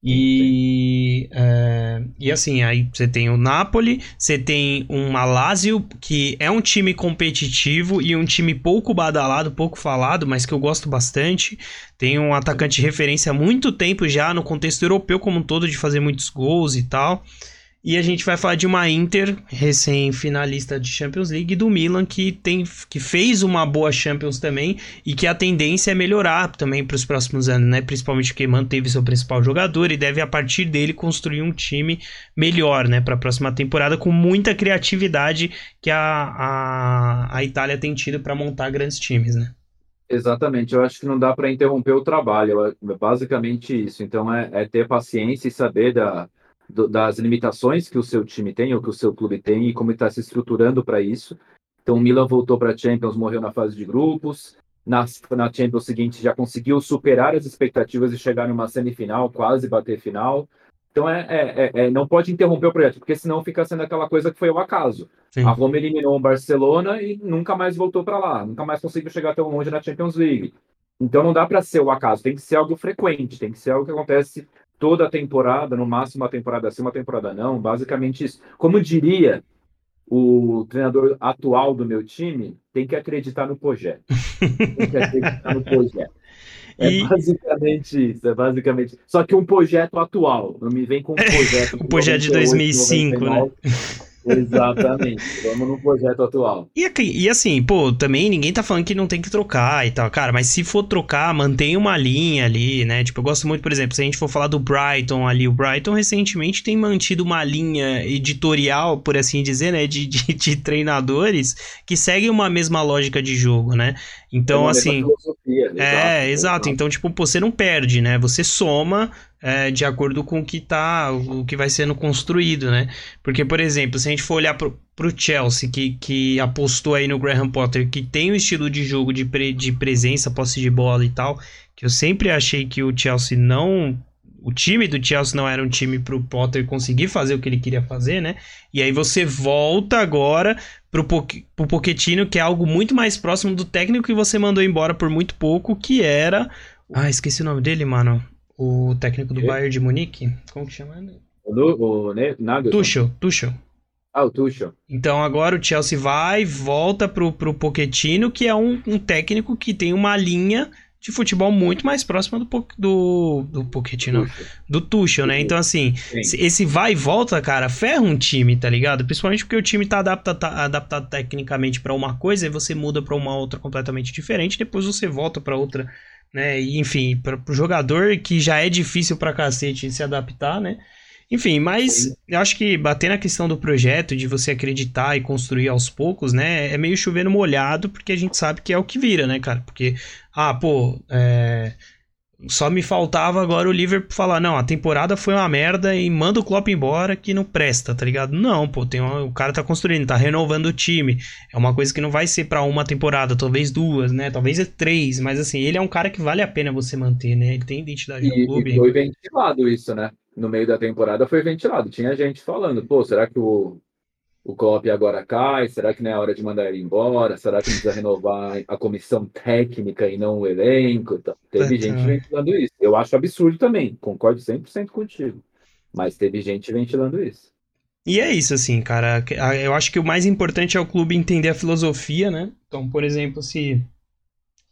E, é, e assim, aí você tem o Napoli, você tem um Lazio, que é um time competitivo e um time pouco badalado, pouco falado, mas que eu gosto bastante. Tem um atacante de referência há muito tempo já no contexto europeu como um todo, de fazer muitos gols e tal. E a gente vai falar de uma Inter, recém-finalista de Champions League, e do Milan, que, tem, que fez uma boa Champions também, e que a tendência é melhorar também para os próximos anos, né? Principalmente porque manteve seu principal jogador e deve, a partir dele, construir um time melhor, né? Para a próxima temporada, com muita criatividade que a, a, a Itália tem tido para montar grandes times, né? Exatamente, eu acho que não dá para interromper o trabalho, é basicamente isso. Então é, é ter paciência e saber da do, das limitações que o seu time tem ou que o seu clube tem e como está se estruturando para isso. Então, o Milan voltou para a Champions, morreu na fase de grupos. Na, na Champions seguinte, já conseguiu superar as expectativas e chegar numa semifinal, quase bater final. Então, é, é, é, é não pode interromper o projeto, porque senão fica sendo aquela coisa que foi o acaso. Sim. A Roma eliminou o Barcelona e nunca mais voltou para lá, nunca mais conseguiu chegar tão longe na Champions League. Então, não dá para ser o acaso, tem que ser algo frequente, tem que ser algo que acontece toda a temporada, no máximo uma temporada sim, uma temporada não, basicamente isso. Como diria o treinador atual do meu time, tem que acreditar no projeto. Tem que acreditar no projeto. É e... basicamente isso, é basicamente. Só que um projeto atual, não me vem com um projeto. um projeto de 2005, 99, né? Exatamente. Vamos no projeto atual. E, e, assim, pô, também ninguém tá falando que não tem que trocar e tal. Cara, mas se for trocar, mantém uma linha ali, né? Tipo, eu gosto muito, por exemplo, se a gente for falar do Brighton ali, o Brighton recentemente tem mantido uma linha editorial, por assim dizer, né? De, de, de treinadores que seguem uma mesma lógica de jogo, né? Então, assim. É, exato, exato. Então, tipo, você não perde, né? Você soma é, de acordo com o que tá, o que vai sendo construído, né? Porque, por exemplo, se a gente for olhar pro, pro Chelsea, que, que apostou aí no Graham Potter, que tem o um estilo de jogo de, pre, de presença, posse de bola e tal, que eu sempre achei que o Chelsea não o time do Chelsea não era um time para o Potter conseguir fazer o que ele queria fazer, né? E aí você volta agora pro, po pro Pochettino, que é algo muito mais próximo do técnico que você mandou embora por muito pouco, que era... Ah, esqueci o nome dele, mano. O técnico do e? Bayern de Munique. Como que chama ele? O, o né? Tuchel, Tuchel. Ah, o Tuchel. Então agora o Chelsea vai, volta pro, pro Pochettino, que é um, um técnico que tem uma linha de futebol muito mais próxima do, do, do Pochettino, Tuchel. do Tuchel, né? Então, assim, Sim. esse vai e volta, cara, ferra um time, tá ligado? Principalmente porque o time tá adaptado, tá adaptado tecnicamente para uma coisa e você muda para uma outra completamente diferente, depois você volta para outra, né? E, enfim, para o jogador que já é difícil pra cacete se adaptar, né? Enfim, mas eu acho que bater na questão do projeto, de você acreditar e construir aos poucos, né? É meio chovendo molhado, porque a gente sabe que é o que vira, né, cara? Porque, ah, pô, é... só me faltava agora o Liverpool falar, não, a temporada foi uma merda e manda o Klopp embora que não presta, tá ligado? Não, pô, tem uma... o cara tá construindo, tá renovando o time. É uma coisa que não vai ser para uma temporada, talvez duas, né? Talvez é três, mas assim, ele é um cara que vale a pena você manter, né? Ele tem identidade e, no clube. E foi ventilado isso, né? No meio da temporada foi ventilado. Tinha gente falando, pô, será que o, o Klopp agora cai? Será que não é hora de mandar ele embora? Será que precisa renovar a comissão técnica e não o elenco? Tá, teve gente ventilando isso. Eu acho absurdo também, concordo 100% contigo. Mas teve gente ventilando isso. E é isso, assim, cara. Eu acho que o mais importante é o clube entender a filosofia, né? Então, por exemplo, se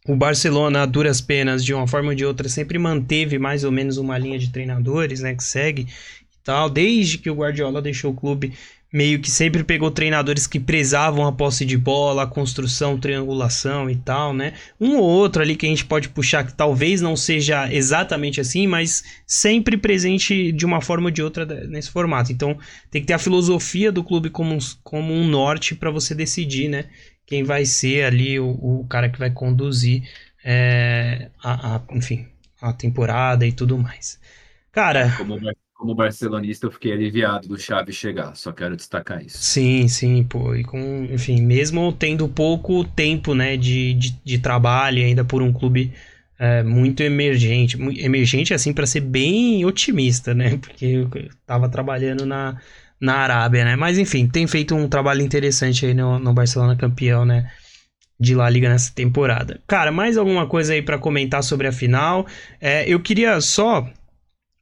o Barcelona, a duras penas, de uma forma ou de outra, sempre manteve mais ou menos uma linha de treinadores, né, que segue e tal. Desde que o Guardiola deixou o clube, meio que sempre pegou treinadores que prezavam a posse de bola, a construção, triangulação e tal, né? Um ou outro ali que a gente pode puxar que talvez não seja exatamente assim, mas sempre presente de uma forma ou de outra nesse formato. Então, tem que ter a filosofia do clube como um, como um norte para você decidir, né? Quem vai ser ali o, o cara que vai conduzir é, a, a, enfim, a temporada e tudo mais. Cara. Como, como barcelonista, eu fiquei aliviado do Xavi chegar, só quero destacar isso. Sim, sim, pô. E com, enfim, mesmo tendo pouco tempo né, de, de, de trabalho ainda por um clube é, muito emergente, emergente assim para ser bem otimista, né? Porque eu tava trabalhando na, na Arábia, né? Mas enfim, tem feito um trabalho interessante aí no, no Barcelona campeão, né? De La Liga nessa temporada. Cara, mais alguma coisa aí para comentar sobre a final? É, eu queria só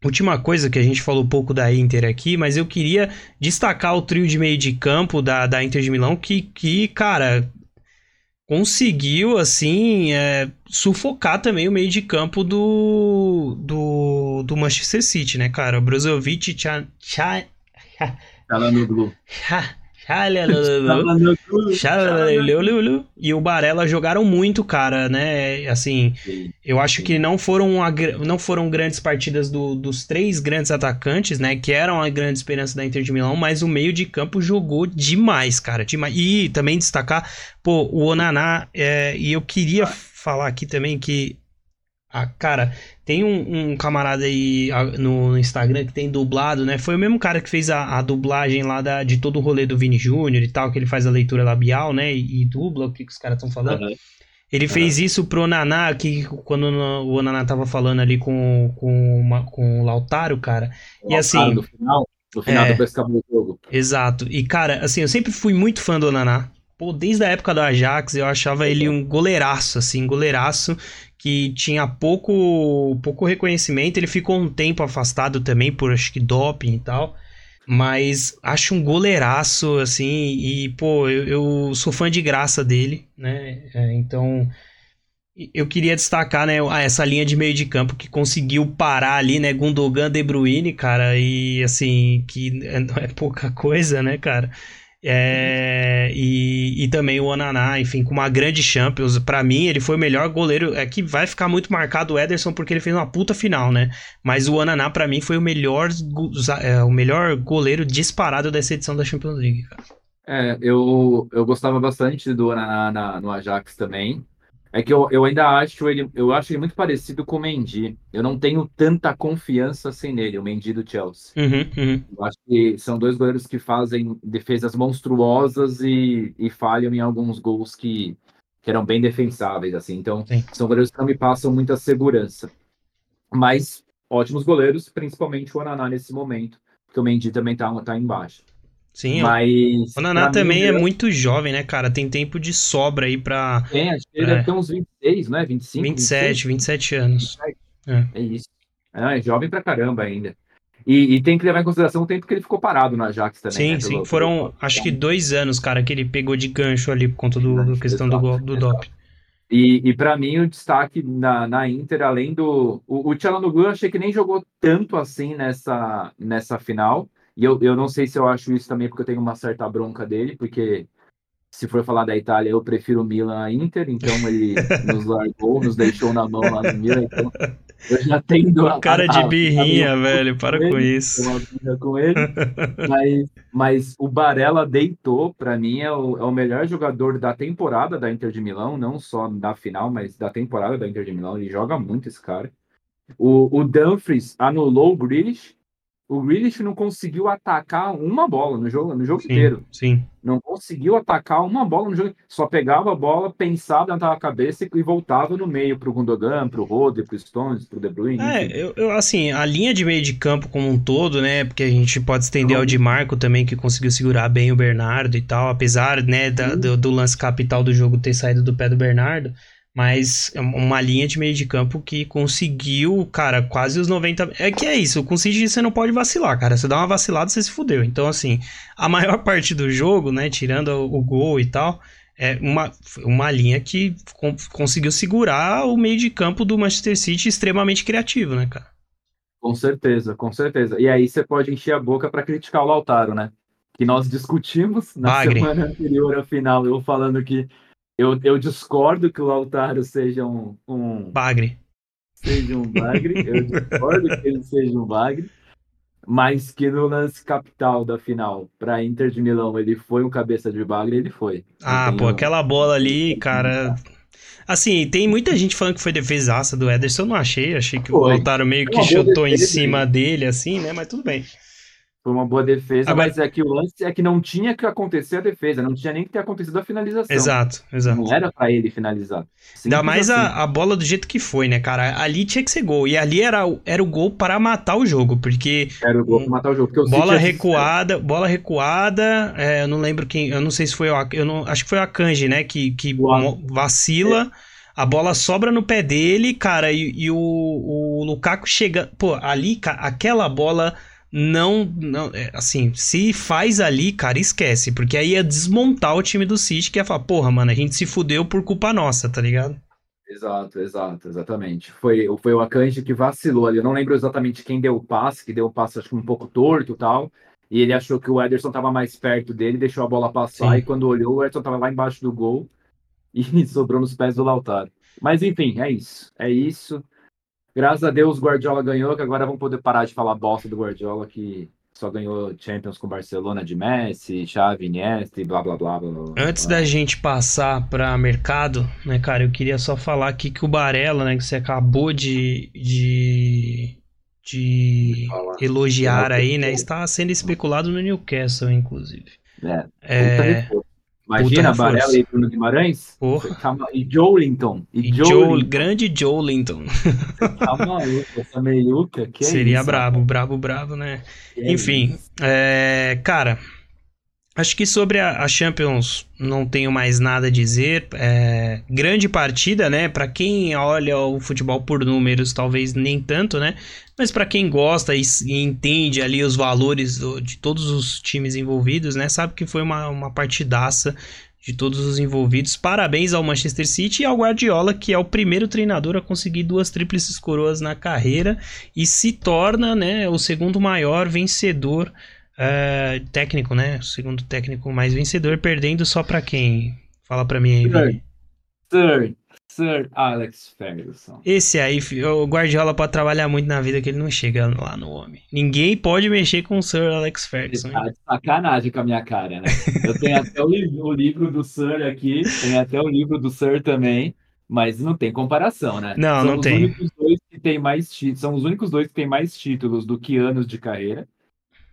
Última coisa que a gente falou um pouco da Inter aqui, mas eu queria destacar o trio de meio de campo da, da Inter de Milão, que, que cara, conseguiu, assim, é, sufocar também o meio de campo do, do, do Manchester City, né, cara? Brozovic, Tcha, Tcha, Chalanoglu. E o Barella jogaram muito, cara, né? Assim, eu acho que não foram, não foram grandes partidas do, dos três grandes atacantes, né? Que eram a grande esperança da Inter de Milão, mas o meio de campo jogou demais, cara. Demais. E também destacar, pô, o Onaná, é, e eu queria falar aqui também que ah, cara, tem um, um camarada aí no, Instagram que tem dublado, né? Foi o mesmo cara que fez a, a dublagem lá da, de todo o rolê do Vini Júnior e tal, que ele faz a leitura labial, né? E, e dubla o que, que os caras estão falando. Uhum. Ele uhum. fez isso pro Naná, que quando o Naná tava falando ali com, com, uma, com o Lautaro, cara. O e assim. No final, no final é, depois acabou o jogo. Exato. E, cara, assim, eu sempre fui muito fã do Naná. Pô, desde a época do Ajax, eu achava ele um goleiraço, assim, goleiraço que tinha pouco, pouco reconhecimento. Ele ficou um tempo afastado também por acho que doping e tal. Mas acho um goleiraço, assim, e, pô, eu, eu sou fã de graça dele, né? É, então, eu queria destacar, né, essa linha de meio de campo que conseguiu parar ali, né, Gundogan, De Bruyne, cara, e assim, que não é pouca coisa, né, cara. É, e, e também o Onaná, enfim, com uma grande Champions. para mim, ele foi o melhor goleiro. É que vai ficar muito marcado o Ederson porque ele fez uma puta final, né? Mas o Onaná, para mim, foi o melhor, é, o melhor goleiro disparado dessa edição da Champions League, cara. É, eu, eu gostava bastante do Onaná no Ajax também. É que eu, eu ainda acho ele, eu acho ele muito parecido com o Mendy. Eu não tenho tanta confiança assim nele, o Mendy do Chelsea. Uhum, uhum. Eu acho que são dois goleiros que fazem defesas monstruosas e, e falham em alguns gols que, que eram bem defensáveis, assim. Então, Sim. são goleiros que não me passam muita segurança. Mas ótimos goleiros, principalmente o Ananá nesse momento, porque o Mendy também tá, tá embaixo. Sim, Mas, o Naná também é muito jovem, né, cara? Tem tempo de sobra aí pra. Tem, acho que ele é. deve ter uns 26, né? 25. 27, 26? 27 anos. 27. É. é isso. É, é jovem pra caramba ainda. E, e, tem que levar em consideração o tempo que ele ficou parado no Ajax também. Sim, né, sim. Pelo, Foram, pelo... acho que dois anos, cara, que ele pegou de gancho ali por conta do, do questão exato, do, do DOP. E, e para mim, o destaque na, na Inter, além do. O, o Tchalanoglu, eu achei que nem jogou tanto assim nessa, nessa final. E eu, eu não sei se eu acho isso também porque eu tenho uma certa bronca dele, porque se for falar da Itália, eu prefiro o Milan a Inter, então ele nos largou, nos deixou na mão lá no Milan, então eu já tenho a cara de birrinha, a, a velho, para com, ele, isso. com ele, mas, mas o Barella deitou, para mim é o, é o melhor jogador da temporada da Inter de Milão, não só da final, mas da temporada da Inter de Milão, ele joga muito esse cara. O, o Dumfries anulou o Grealish, o Grealish não conseguiu atacar uma bola no jogo, no jogo sim, inteiro. Sim. Não conseguiu atacar uma bola no jogo. Só pegava a bola, pensava na cabeça e voltava no meio pro Gundogan, pro Rodri, pro Stones, pro De Bruyne. É, eu, eu, assim, a linha de meio de campo como um todo, né? Porque a gente pode estender ao de Marco também, que conseguiu segurar bem o Bernardo e tal, apesar, né, da, do, do lance capital do jogo ter saído do pé do Bernardo mas é uma linha de meio de campo que conseguiu, cara, quase os 90. É que é isso, com o City você não pode vacilar, cara. Você dá uma vacilada, você se fudeu. Então, assim, a maior parte do jogo, né, tirando o gol e tal, é uma, uma linha que conseguiu segurar o meio de campo do Manchester City extremamente criativo, né, cara? Com certeza, com certeza. E aí você pode encher a boca para criticar o Lautaro, né? Que nós discutimos na Bagre. semana anterior à final, eu falando que eu, eu discordo que o Lautaro seja um, um. Bagre. Seja um bagre. Eu discordo que ele seja um bagre. Mas que no lance capital da final para Inter de Milão ele foi um cabeça de bagre, ele foi. Ah, pô, aquela bola ali, cara. Assim, tem muita gente falando que foi defesaça do Ederson, eu não achei. Achei que foi. o Lautaro meio que chutou em cima dele, assim, né? Mas tudo bem. Foi uma boa defesa, Agora... mas é que o lance é que não tinha que acontecer a defesa, não tinha nem que ter acontecido a finalização. Exato, exato. Não era para ele finalizar. Simples Ainda mais assim. a, a bola do jeito que foi, né, cara? Ali tinha que ser gol. E ali era, era o gol para matar o jogo, porque. Era o gol para matar o jogo. bola recuada, bola recuada. É, eu não lembro quem. Eu não sei se foi o. Eu não, acho que foi o Akanji, né? Que, que vacila. É. A bola sobra no pé dele, cara, e, e o, o Lukaku chega. Pô, ali, aquela bola não, não é, assim, se faz ali, cara, esquece, porque aí ia desmontar o time do City, que ia falar, porra, mano, a gente se fudeu por culpa nossa, tá ligado? Exato, exato, exatamente. Foi, foi o Akanji que vacilou ali. Eu não lembro exatamente quem deu o passe, que deu o passe acho que um pouco torto e tal. E ele achou que o Ederson estava mais perto dele, deixou a bola passar, Sim. e quando olhou, o Ederson estava lá embaixo do gol e sobrou nos pés do Lautaro. Mas enfim, é isso. É isso. Graças a Deus o Guardiola ganhou, que agora vamos poder parar de falar bosta do Guardiola, que só ganhou Champions com Barcelona de Messi, Xavi, Iniesta e blá blá blá blá. blá Antes da gente passar para mercado, né, cara, eu queria só falar aqui que o Barella, né, que você acabou de de, de elogiar aí, né, está sendo especulado no Newcastle, inclusive. É. é... Imagina Varela e Bruno Guimarães? Porra. Tá, e Joelinton. E, e Joe, grande Joelinton. Tá maluco, essa meiuca. Que Seria é isso, brabo, brabo, brabo, né? Que Enfim, é é, cara, acho que sobre a, Champions não tenho mais nada a dizer. É, grande partida, né? Para quem olha o futebol por números, talvez nem tanto, né? Mas para quem gosta e, entende ali os valores de todos os times envolvidos, né, sabe que foi uma, uma partidaça de todos os envolvidos. Parabéns ao Manchester City e ao Guardiola, que é o primeiro treinador a conseguir duas tríplices coroas na carreira e se torna né, o segundo maior vencedor uh, técnico, né? O segundo técnico mais vencedor, perdendo só para quem? Fala para mim aí, Sir, Sir, Sir Alex Ferguson. Esse aí, o Guardiola pode trabalhar muito na vida que ele não chega lá no homem. Ninguém pode mexer com o Sir Alex Ferguson. Tá de sacanagem com a minha cara, né? Eu tenho até o, livro, o livro do Sir aqui, tem até o livro do Sir também, mas não tem comparação, né? Não, são não os tem. Únicos dois que tem mais são os únicos dois que têm mais títulos do que anos de carreira.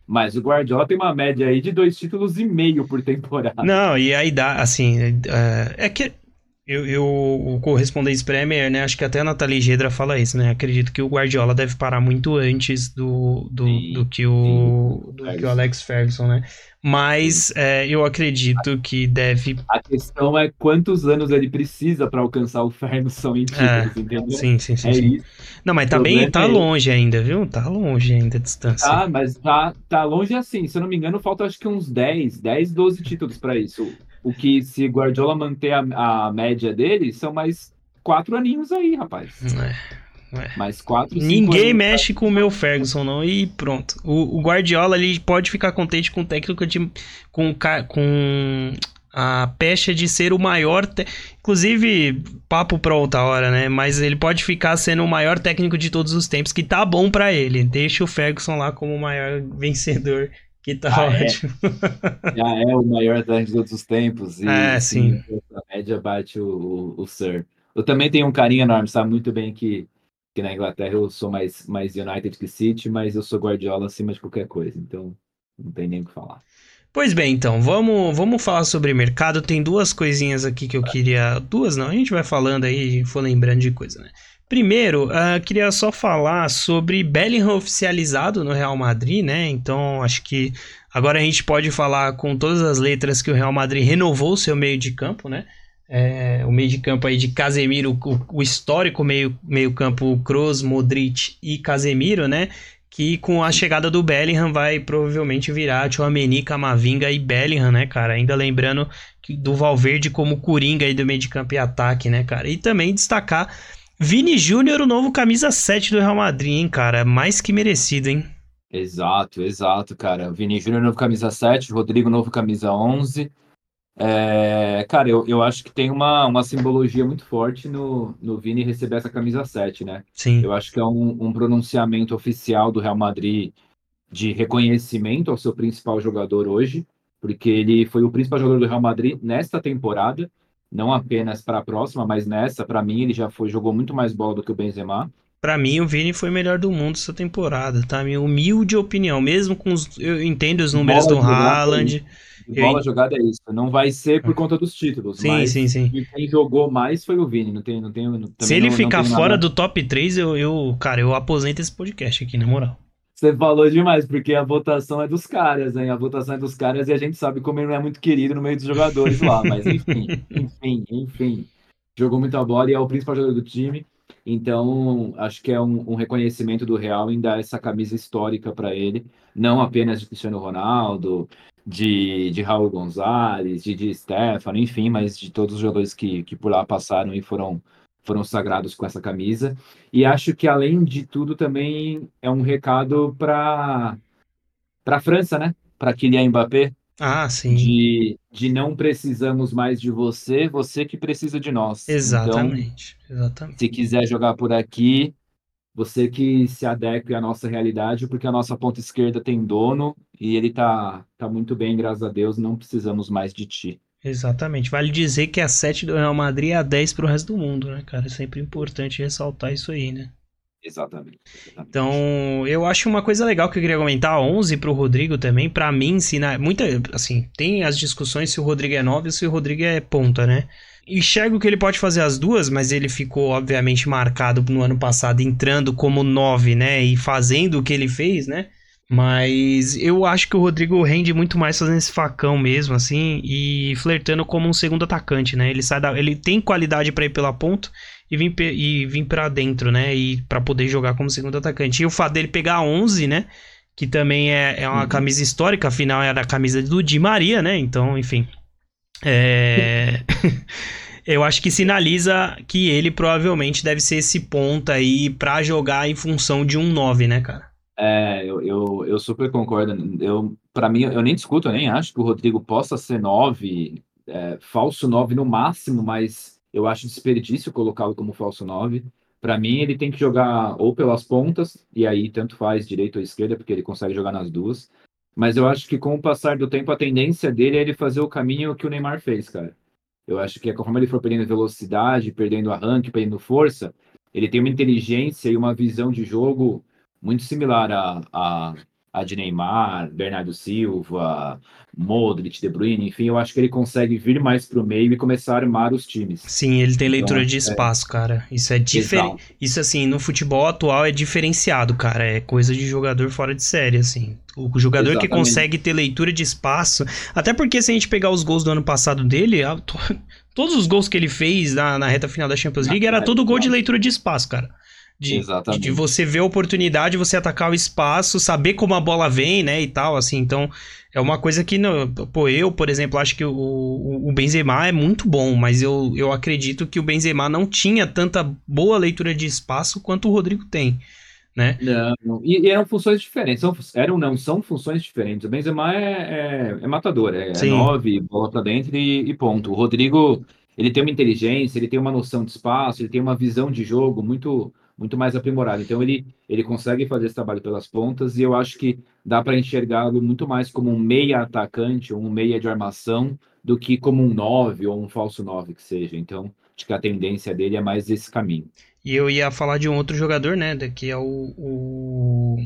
Mas o Guardiola tem uma média aí de dois títulos e meio por temporada. Não, e aí dá, assim, é, é que eu, eu, o correspondente Premier, né? Acho que até a Nathalie Gedra fala isso, né? Acredito que o Guardiola deve parar muito antes do, do, Sim, do, que, o, sim, do que o Alex Ferguson, né? Mas é, eu acredito que deve. A questão é quantos anos ele precisa para alcançar o Ferguson em títulos, É, entendeu? Sim, sim, sim. É sim. Não, mas também problema tá é longe ainda, viu? Tá longe ainda a distância. Tá, mas tá, tá longe assim. Se eu não me engano, falta acho que uns 10, 10, 12 títulos para isso. O que, se Guardiola manter a, a média dele, são mais quatro aninhos aí, rapaz. É. Mais quatro, Ninguém mexe com o meu Ferguson, não. E pronto. O, o Guardiola ele pode ficar contente com o técnico de. com, com a pecha de ser o maior. te- Inclusive, papo pra outra hora, né? Mas ele pode ficar sendo o maior técnico de todos os tempos, que tá bom pra ele. Deixa o Ferguson lá como o maior vencedor, que tá Ah, é? ótimo. Já é o maior técnico de todos os tempos. E, É, sim. A média bate o, o, o Sir. Eu também tenho um carinho enorme, sabe muito bem que, que na Inglaterra eu sou mais, mais United que City, mas eu sou Guardiola acima de qualquer coisa. Então, não tem nem o que falar. Pois bem, então, vamos, vamos falar sobre mercado. Tem duas coisinhas aqui que eu queria. Duas não, a gente vai falando aí, for lembrando de coisa, né? Primeiro, ah, queria só falar sobre Bellingham oficializado no Real Madrid, né? Então, acho que agora a gente pode falar com todas as letras que o Real Madrid renovou o seu meio de campo, né? É, o meio de campo aí de Casemiro, o, o histórico meio, meio campo Kroos, Modric e Casemiro, né? Que com a chegada do Bellingham vai provavelmente virar Tchouameni, Camavinga e Bellingham, né, cara? Ainda lembrando do Valverde como Coringa aí do meio de campo e ataque, né, cara? E também destacar Vini Júnior, o novo camisa 7 do Real Madrid, hein, cara? Mais que merecido, hein? Exato, exato, cara. Vini Júnior, novo camisa 7, Rodrigo, novo camisa 11. É, cara, eu, eu acho que tem uma, uma simbologia muito forte no, no Vini receber essa camisa 7, né? Sim. Eu acho que é um, um pronunciamento oficial do Real Madrid de reconhecimento ao seu principal jogador hoje, porque ele foi o principal jogador do Real Madrid nesta temporada, não apenas para a próxima, mas nessa, para mim, ele já foi jogou muito mais bola do que o Benzema. Pra mim, o Vini foi o melhor do mundo essa temporada, tá? Minha humilde opinião. Mesmo com os. Eu entendo os números Bola do jogada, Haaland. Eu bola en- jogada é isso. Não vai ser por conta dos títulos, Sim, mas sim, sim. e quem jogou mais foi o Vini. Não tem, não tem, Se ele não- não ficar tem fora nada- do top 3, eu, eu, cara, eu aposento esse podcast aqui, na moral. Você falou demais, porque a votação é dos caras, hein? A votação é dos caras e a gente sabe como ele não é muito querido no meio dos jogadores lá. Mas enfim, enfim, enfim. Jogou muita bola e é o principal jogador do time. Então, acho que é um, um reconhecimento do Real em dar essa camisa histórica para ele. Não apenas de Cristiano Ronaldo, de, de Raul Gonzalez, de Di Stefano, enfim, mas de todos os jogadores que, que por lá passaram e foram, foram sagrados com essa camisa. E acho que, além de tudo, também é um recado para a França, né? Para Kylian Mbappé, Ah, sim. de, de não precisamos mais de você, você que precisa de nós. Então, Exatamente. Exatamente. se quiser jogar por aqui, você que se adeque à nossa realidade, porque a nossa ponta esquerda tem dono e ele tá, tá muito bem, graças a Deus, não precisamos mais de ti. Exatamente. Vale dizer que a 7 do Real Madrid é a 10 pro resto do mundo, né, cara? É sempre importante ressaltar isso aí, né? Exatamente. exatamente. Então, eu acho uma coisa legal que eu queria comentar, 11 pro Rodrigo também, pra mim ensinar, muita, assim, tem as discussões se o Rodrigo é 9 ou se o Rodrigo é ponta, né? Enxergo que ele pode fazer as duas, mas ele ficou obviamente marcado no ano passado entrando como 9, né, e fazendo o que ele fez, né? Mas eu acho que o Rodrigo rende muito mais fazendo esse facão mesmo, assim, e flertando como um segundo atacante, né? Ele sai da, ele tem qualidade pra ir pela ponta e vir, e vir para dentro, né? E para poder jogar como segundo atacante. E o fato dele pegar 11, né? Que também é, é uma Uhum. camisa histórica, afinal era a camisa do Di Maria, né? Então, enfim. É... eu acho que sinaliza que ele provavelmente deve ser esse ponta aí para jogar em função de um 9, né, cara? É, eu, eu, eu super concordo. Eu, para mim, eu nem discuto, eu nem acho que o Rodrigo possa ser 9, é, falso 9 no máximo, mas eu acho desperdício colocá-lo como falso 9. Para mim, ele tem que jogar ou pelas pontas, e aí tanto faz direita ou esquerda, porque ele consegue jogar nas duas. Mas eu acho que com o passar do tempo, a tendência dele é ele fazer o caminho que o Neymar fez, cara. Eu acho que conforme ele for perdendo velocidade, perdendo arranque, perdendo força, ele tem uma inteligência e uma visão de jogo muito similar a, a, a de Neymar, Bernardo Silva, Modric, De Bruyne, enfim, eu acho que ele consegue vir mais para o meio e começar a armar os times. Sim, ele tem leitura então, de é espaço, é... cara. Isso é diferente. Isso, assim, no futebol atual é diferenciado, cara. É coisa de jogador fora de série, assim. O jogador Exatamente. que consegue ter leitura de espaço. Até porque se a gente pegar os gols do ano passado dele, todos os gols que ele fez na, na reta final da Champions League era todo gol de leitura de espaço, cara. De, Exatamente. de você ver a oportunidade, você atacar o espaço, saber como a bola vem, né, e tal, assim, então é uma coisa que, não, pô, eu, por exemplo, acho que o, o Benzema é muito bom, mas eu, eu acredito que o Benzema não tinha tanta boa leitura de espaço quanto o Rodrigo tem, né? Não, e, e eram funções diferentes, são, eram não, são funções diferentes, o Benzema é, é, é matador, é, é nove, bola pra dentro e, e ponto, o Rodrigo, ele tem uma inteligência, ele tem uma noção de espaço, ele tem uma visão de jogo muito muito mais aprimorado. Então ele, ele consegue fazer esse trabalho pelas pontas e eu acho que dá para enxergá-lo muito mais como um meia atacante um meia de armação do que como um 9 ou um falso 9 que seja. Então, acho que a tendência dele é mais esse caminho. E eu ia falar de um outro jogador, né, que é o, o,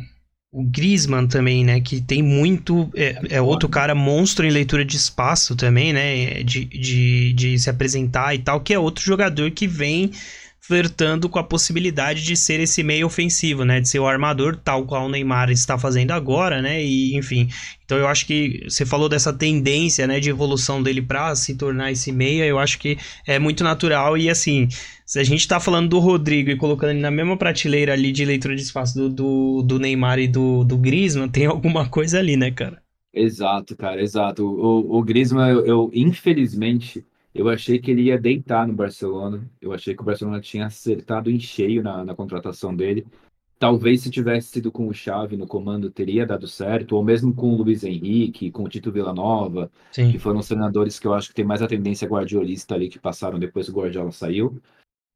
o Griezmann também, né, que tem muito, é, é, outro cara monstro em leitura de espaço também, né, de, de, de se apresentar e tal, que é outro jogador que vem flertando com a possibilidade de ser esse meio ofensivo, né? De ser o armador, tal qual o Neymar está fazendo agora, né? E, enfim. Então eu acho que você falou dessa tendência, né, de evolução dele para se tornar esse meia, eu acho que é muito natural e assim, se a gente tá falando do Rodrigo e colocando ele na mesma prateleira ali de leitura de espaço do, do, do Neymar e do, do Griezmann, tem alguma coisa ali, né, cara? Exato, cara, exato. O, o Griezmann, eu, eu infelizmente eu achei que ele ia deitar no Barcelona. Eu achei que o Barcelona tinha acertado em cheio na, na contratação dele. Talvez se tivesse sido com o Xavi no comando teria dado certo, ou mesmo com o Luiz Henrique, com o Tito Villanova, Sim. que foram os treinadores que eu acho que tem mais a tendência guardiolista ali que passaram depois que o Guardiola saiu.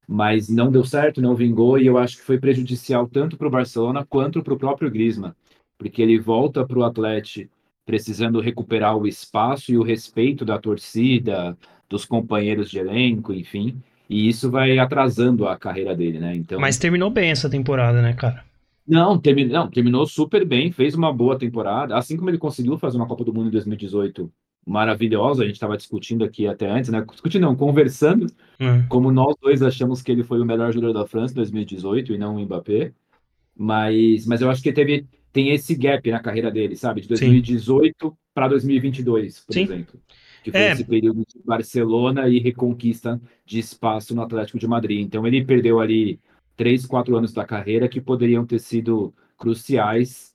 Mas não deu certo, não vingou, e eu acho que foi prejudicial tanto para o Barcelona quanto para o próprio Griezmann, porque ele volta para o Atlético precisando recuperar o espaço e o respeito da torcida, dos companheiros de elenco, enfim. E isso vai atrasando a carreira dele, né? Então... Mas terminou bem essa temporada, né, cara? Não, termi... não, terminou super bem, fez uma boa temporada. Assim como ele conseguiu fazer uma Copa do Mundo em 2018 maravilhosa, a gente estava discutindo aqui até antes, né? Discutindo, não, conversando, hum. como nós dois achamos que ele foi o melhor jogador da França em 2018 e não o Mbappé. Mas, mas eu acho que teve, tem esse gap na carreira dele, sabe? De 2018 para 2022, por Sim. exemplo que foi é. esse período de Barcelona e reconquista de espaço no Atlético de Madrid. Então ele perdeu ali três, quatro anos da carreira que poderiam ter sido cruciais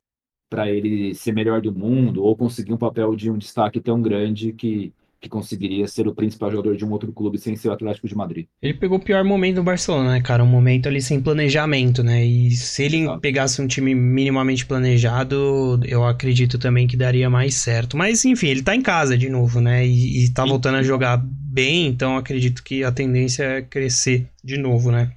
para ele ser melhor do mundo ou conseguir um papel de um destaque tão grande que que conseguiria ser o principal jogador de um outro clube sem ser o Atlético de Madrid. Ele pegou o pior momento no Barcelona, né, cara? Um momento ali sem planejamento, né? E se ele pegasse um time minimamente planejado, eu acredito também que daria mais certo. Mas, enfim, ele tá em casa de novo, né? E, e tá Sim. voltando a jogar bem, então acredito que a tendência é crescer de novo, né?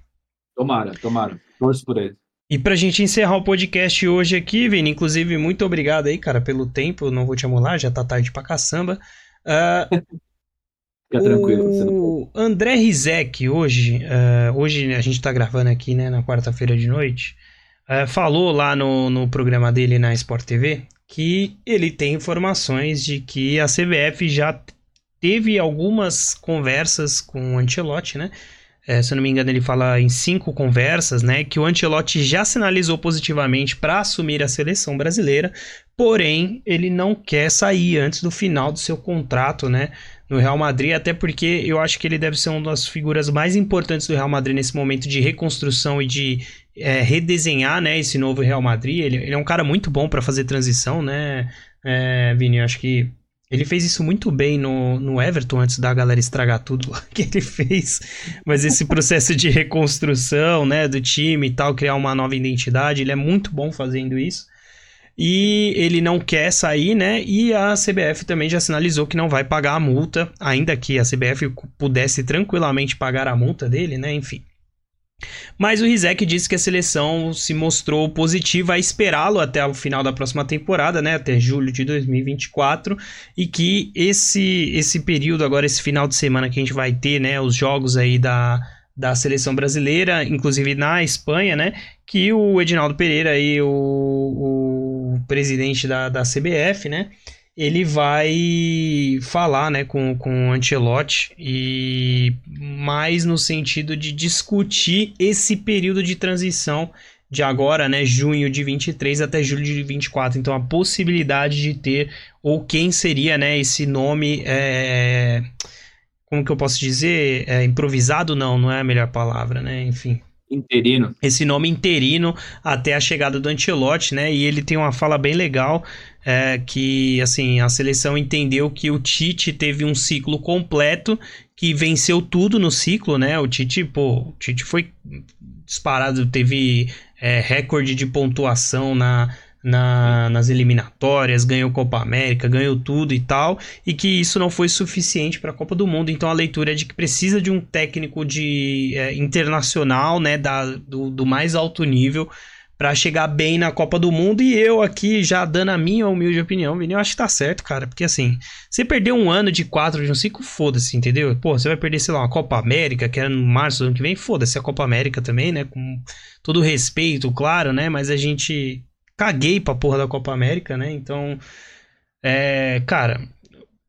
Tomara, tomara. Torço por ele. E pra gente encerrar o podcast hoje aqui, Vini, inclusive, muito obrigado aí, cara, pelo tempo. Não vou te amolar, já tá tarde pra caçamba. Uh, Fica tranquilo. O André Rizek, hoje, uh, hoje a gente tá gravando aqui, né, na quarta-feira de noite, uh, falou lá no, no programa dele na Sport TV que ele tem informações de que a CBF já teve algumas conversas com o Ancelotti, né? É, se eu não me engano, ele fala em cinco conversas, né? Que o Ancelotti já sinalizou positivamente para assumir a seleção brasileira, porém ele não quer sair antes do final do seu contrato, né? No Real Madrid, até porque eu acho que ele deve ser uma das figuras mais importantes do Real Madrid nesse momento de reconstrução e de é, redesenhar, né? Esse novo Real Madrid. Ele, ele é um cara muito bom para fazer transição, né? É, Vini, eu acho que Ele fez isso muito bem no, no Everton, antes da galera estragar tudo lá que ele fez. Mas esse processo de reconstrução, né, do time e tal, criar uma nova identidade, ele é muito bom fazendo isso. E ele não quer sair, né? E a CBF também já sinalizou que não vai pagar a multa, ainda que a CBF pudesse tranquilamente pagar a multa dele, né? Enfim. Mas o Rizek disse que a seleção se mostrou positiva a esperá-lo até o final da próxima temporada, né, até julho de 2024, e que esse esse período agora esse final de semana que a gente vai ter, né, os jogos aí da da seleção brasileira, inclusive na Espanha, né? Que o Edinaldo Pereira aí, o, o presidente da, da CBF, né? Ele vai falar né, com, com o Ancelotti e mais no sentido de discutir esse período de transição de agora, né, junho de 23 até julho de 24. Então a possibilidade de ter ou quem seria, né, esse nome é, como que eu posso dizer, é, improvisado não, não é a melhor palavra, né? Enfim, interino. Esse nome interino até a chegada do Ancelotti, né? E ele tem uma fala bem legal é, que assim a seleção entendeu que o Tite teve um ciclo completo que venceu tudo no ciclo, né? O Tite, pô, o Tite foi disparado, teve é, recorde de pontuação na na, nas eliminatórias, ganhou Copa América, ganhou tudo e tal, e que isso não foi suficiente para a Copa do Mundo. Então a leitura é de que precisa de um técnico de é, internacional, né, da, do, do mais alto nível para chegar bem na Copa do Mundo. E eu aqui já dando a minha humilde opinião, Vini, eu acho que tá certo, cara. Porque assim, você perdeu um ano de quatro de um cinco, foda-se, entendeu? Pô, você vai perder, sei lá, uma Copa América, que é no março do ano que vem, foda-se a Copa América também, né? Com todo respeito, claro, né? Mas a gente caguei pra porra da Copa América, né? Então, é, cara,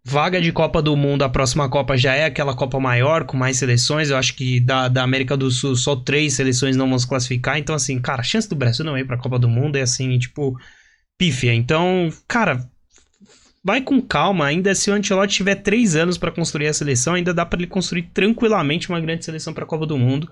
vaga de Copa do Mundo, a próxima Copa já é aquela Copa maior, com mais seleções. Eu acho que da, da América do Sul só três seleções não vão se classificar. Então, assim, cara, a chance do Brasil não ir pra Copa do Mundo é assim, tipo, pífia. Então, cara, vai com calma. Ainda se o Ancelotti tiver três anos para construir a seleção, ainda dá para ele construir tranquilamente uma grande seleção pra Copa do Mundo.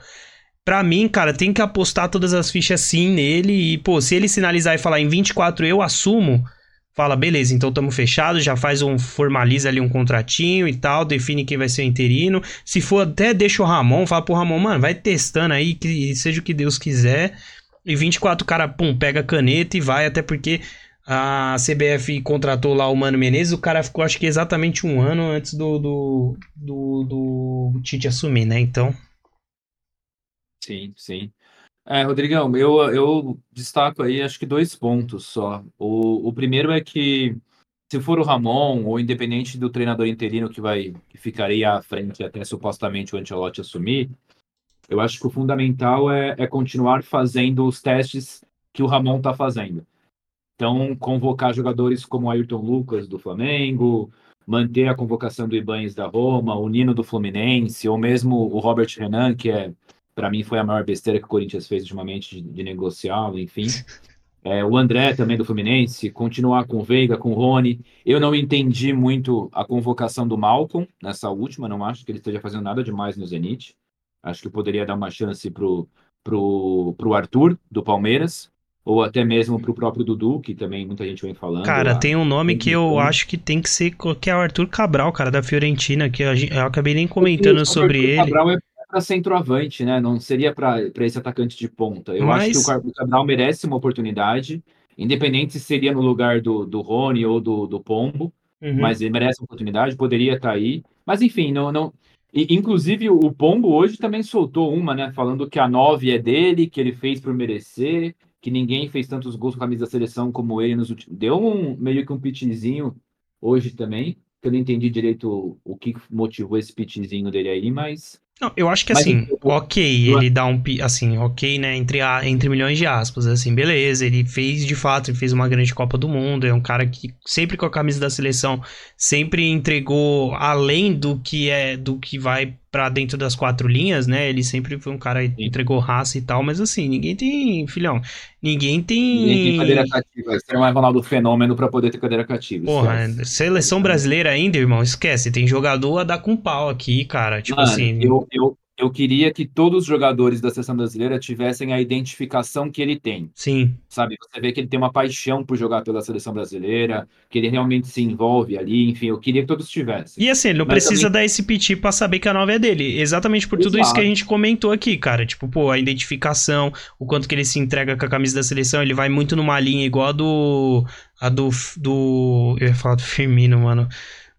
Pra mim, cara, tem que apostar todas as fichas sim nele. E, pô, se ele sinalizar e falar em 24 eu assumo, fala, beleza, então estamos fechados, já faz um. formaliza ali um contratinho e tal, define quem vai ser o interino. Se for, até deixa o Ramon, fala pro Ramon, mano, vai testando aí, que seja o que Deus quiser. E 24, cara, pum, pega a caneta e vai, até porque a CBF contratou lá o Mano Menezes, o cara ficou acho que exatamente um ano antes do, do, do, do Tite assumir, né? Então. Sim, sim. É, Rodrigão, eu, eu destaco aí acho que dois pontos só. O, o primeiro é que se for o Ramon, ou independente do treinador interino que vai que ficaria à frente até supostamente o Ancelotti assumir, eu acho que o fundamental é, é continuar fazendo os testes que o Ramon está fazendo. Então, convocar jogadores como Ayrton Lucas do Flamengo, manter a convocação do Ibanes da Roma, o Nino do Fluminense, ou mesmo o Robert Renan, que é para mim foi a maior besteira que o Corinthians fez ultimamente de, de negociá-lo, enfim. É, o André também do Fluminense, continuar com o Veiga, com o Rony. Eu não entendi muito a convocação do Malcolm nessa última, não acho que ele esteja fazendo nada demais no Zenit. Acho que poderia dar uma chance pro, pro, pro Arthur, do Palmeiras, ou até mesmo pro próprio Dudu, que também muita gente vem falando. Cara, tem um nome que eu acho que tem que ser, que é o Arthur Cabral, cara, da Fiorentina, que eu, eu acabei nem comentando sobre ele. Cabral é para centroavante, né? Não seria para esse atacante de ponta. Eu Mas... acho que o Cabral merece uma oportunidade, independente se seria no lugar do, do Rony ou do, do Pombo, uhum. mas ele merece uma oportunidade, poderia estar tá aí. Mas enfim, não, não. E, inclusive o Pombo hoje também soltou uma, né? Falando que a 9 é dele, que ele fez por merecer, que ninguém fez tantos gols com a camisa da seleção como ele nos últimos. Deu um meio que um pitizinho hoje também, que eu não entendi direito o, o que motivou esse pitizinho dele aí, mas não, eu acho que assim, Mas, ok, ele dá um. Assim, ok, né? Entre, a, entre milhões de aspas, assim, beleza. Ele fez, de fato, ele fez uma grande Copa do Mundo. É um cara que, sempre com a camisa da seleção, sempre entregou além do que é do que vai para dentro das quatro linhas, né? Ele sempre foi um cara que entregou raça e tal, mas assim, ninguém tem, filhão, ninguém tem. Ninguém tem cadeira Você não é Ronaldo Fenômeno para poder ter cadeira cativa. Porra, esquece. seleção brasileira ainda, irmão, esquece. Tem jogador a dar com pau aqui, cara. Tipo Mano, assim. Eu, eu, eu queria que todos os jogadores da seleção brasileira tivessem a identificação que ele tem. Sim. Sabe, você vê que ele tem uma paixão por jogar pela seleção brasileira, que ele realmente se envolve ali, enfim, eu queria que todos tivessem. E assim, ele não Mas precisa também... dar esse piti pra saber que a nova é dele, exatamente por Exato. tudo isso que a gente comentou aqui, cara, tipo, pô, a identificação, o quanto que ele se entrega com a camisa da seleção, ele vai muito numa linha igual a do... a do... do eu ia falar do Firmino, mano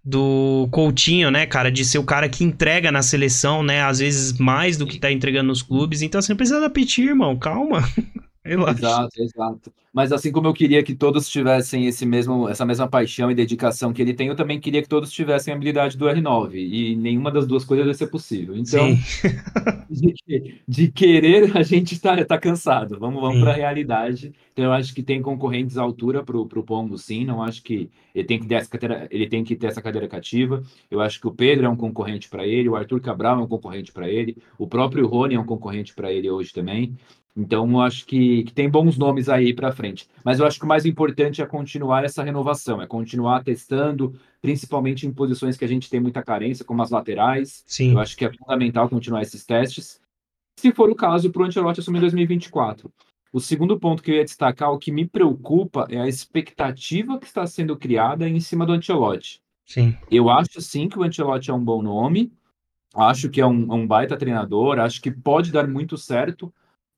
do Coutinho, né, cara, de ser o cara que entrega na seleção, né, às vezes mais do que tá entregando nos clubes. Então você não precisa pedir, irmão, calma. Exato, exato. Mas assim como eu queria que todos tivessem esse mesmo, essa mesma paixão e dedicação que ele tem, eu também queria que todos tivessem a habilidade do R9. E nenhuma das duas coisas vai ser possível. Então, de, de, querer, a gente está tá cansado. Vamos, vamos para a realidade. Então, eu acho que tem concorrentes à altura para o Pombo, sim. Não acho que ele tem que, ter essa cadeira, ele tem que ter essa cadeira cativa. Eu acho que o Pedro é um concorrente para ele, o Arthur Cabral é um concorrente para ele, o próprio Rony é um concorrente para ele hoje também. Então, eu acho que, que tem bons nomes aí para frente. Mas eu acho que o mais importante é continuar essa renovação, é continuar testando, principalmente em posições que a gente tem muita carência, como as laterais. Sim. Eu acho que é fundamental continuar esses testes. Se for o caso, para o Ancelotti assumir em 2024. O segundo ponto que eu ia destacar, o que me preocupa, é a expectativa que está sendo criada em cima do Ancelotti. Sim. Eu acho sim que o Ancelotti é um bom nome, acho que é um, um baita treinador, acho que pode dar muito certo,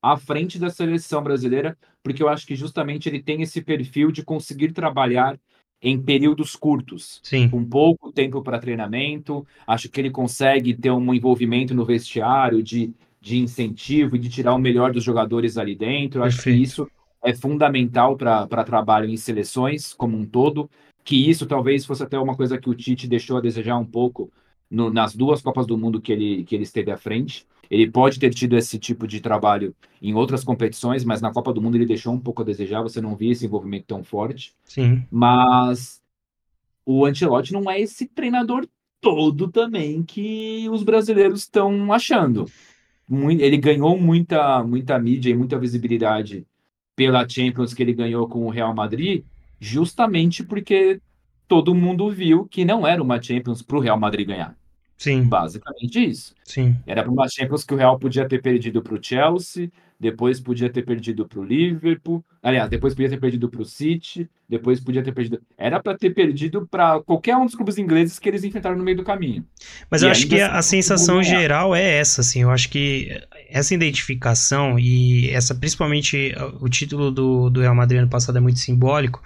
à frente da seleção brasileira, porque eu acho que justamente ele tem esse perfil de conseguir trabalhar em períodos curtos, Sim. com pouco tempo para treinamento. Acho que ele consegue ter um envolvimento no vestiário de, de incentivo e de tirar o melhor dos jogadores ali dentro. Acho que isso é fundamental para trabalho em seleções como um todo. Que isso talvez fosse até uma coisa que o Tite deixou a desejar um pouco no, nas duas Copas do Mundo que ele, que ele esteve à frente. Ele pode ter tido esse tipo de trabalho em outras competições, mas na Copa do Mundo ele deixou um pouco a desejar, você não via esse envolvimento tão forte. Sim. Mas o Ancelotti não é esse treinador todo também que os brasileiros estão achando. Ele ganhou muita, muita mídia e muita visibilidade pela Champions que ele ganhou com o Real Madrid, justamente porque todo mundo viu que não era uma Champions para o Real Madrid ganhar. Sim. Basicamente isso. Sim. Era para uma Champions que o Real podia ter perdido para o Chelsea, depois podia ter perdido para o Liverpool, aliás, depois podia ter perdido para o City, depois podia ter perdido. Era para ter perdido para qualquer um dos clubes ingleses que eles enfrentaram no meio do caminho. Mas e eu acho que a, a sensação geral é essa, assim. Eu acho que essa identificação e essa, principalmente o título do, do Real Madrid ano passado é muito simbólico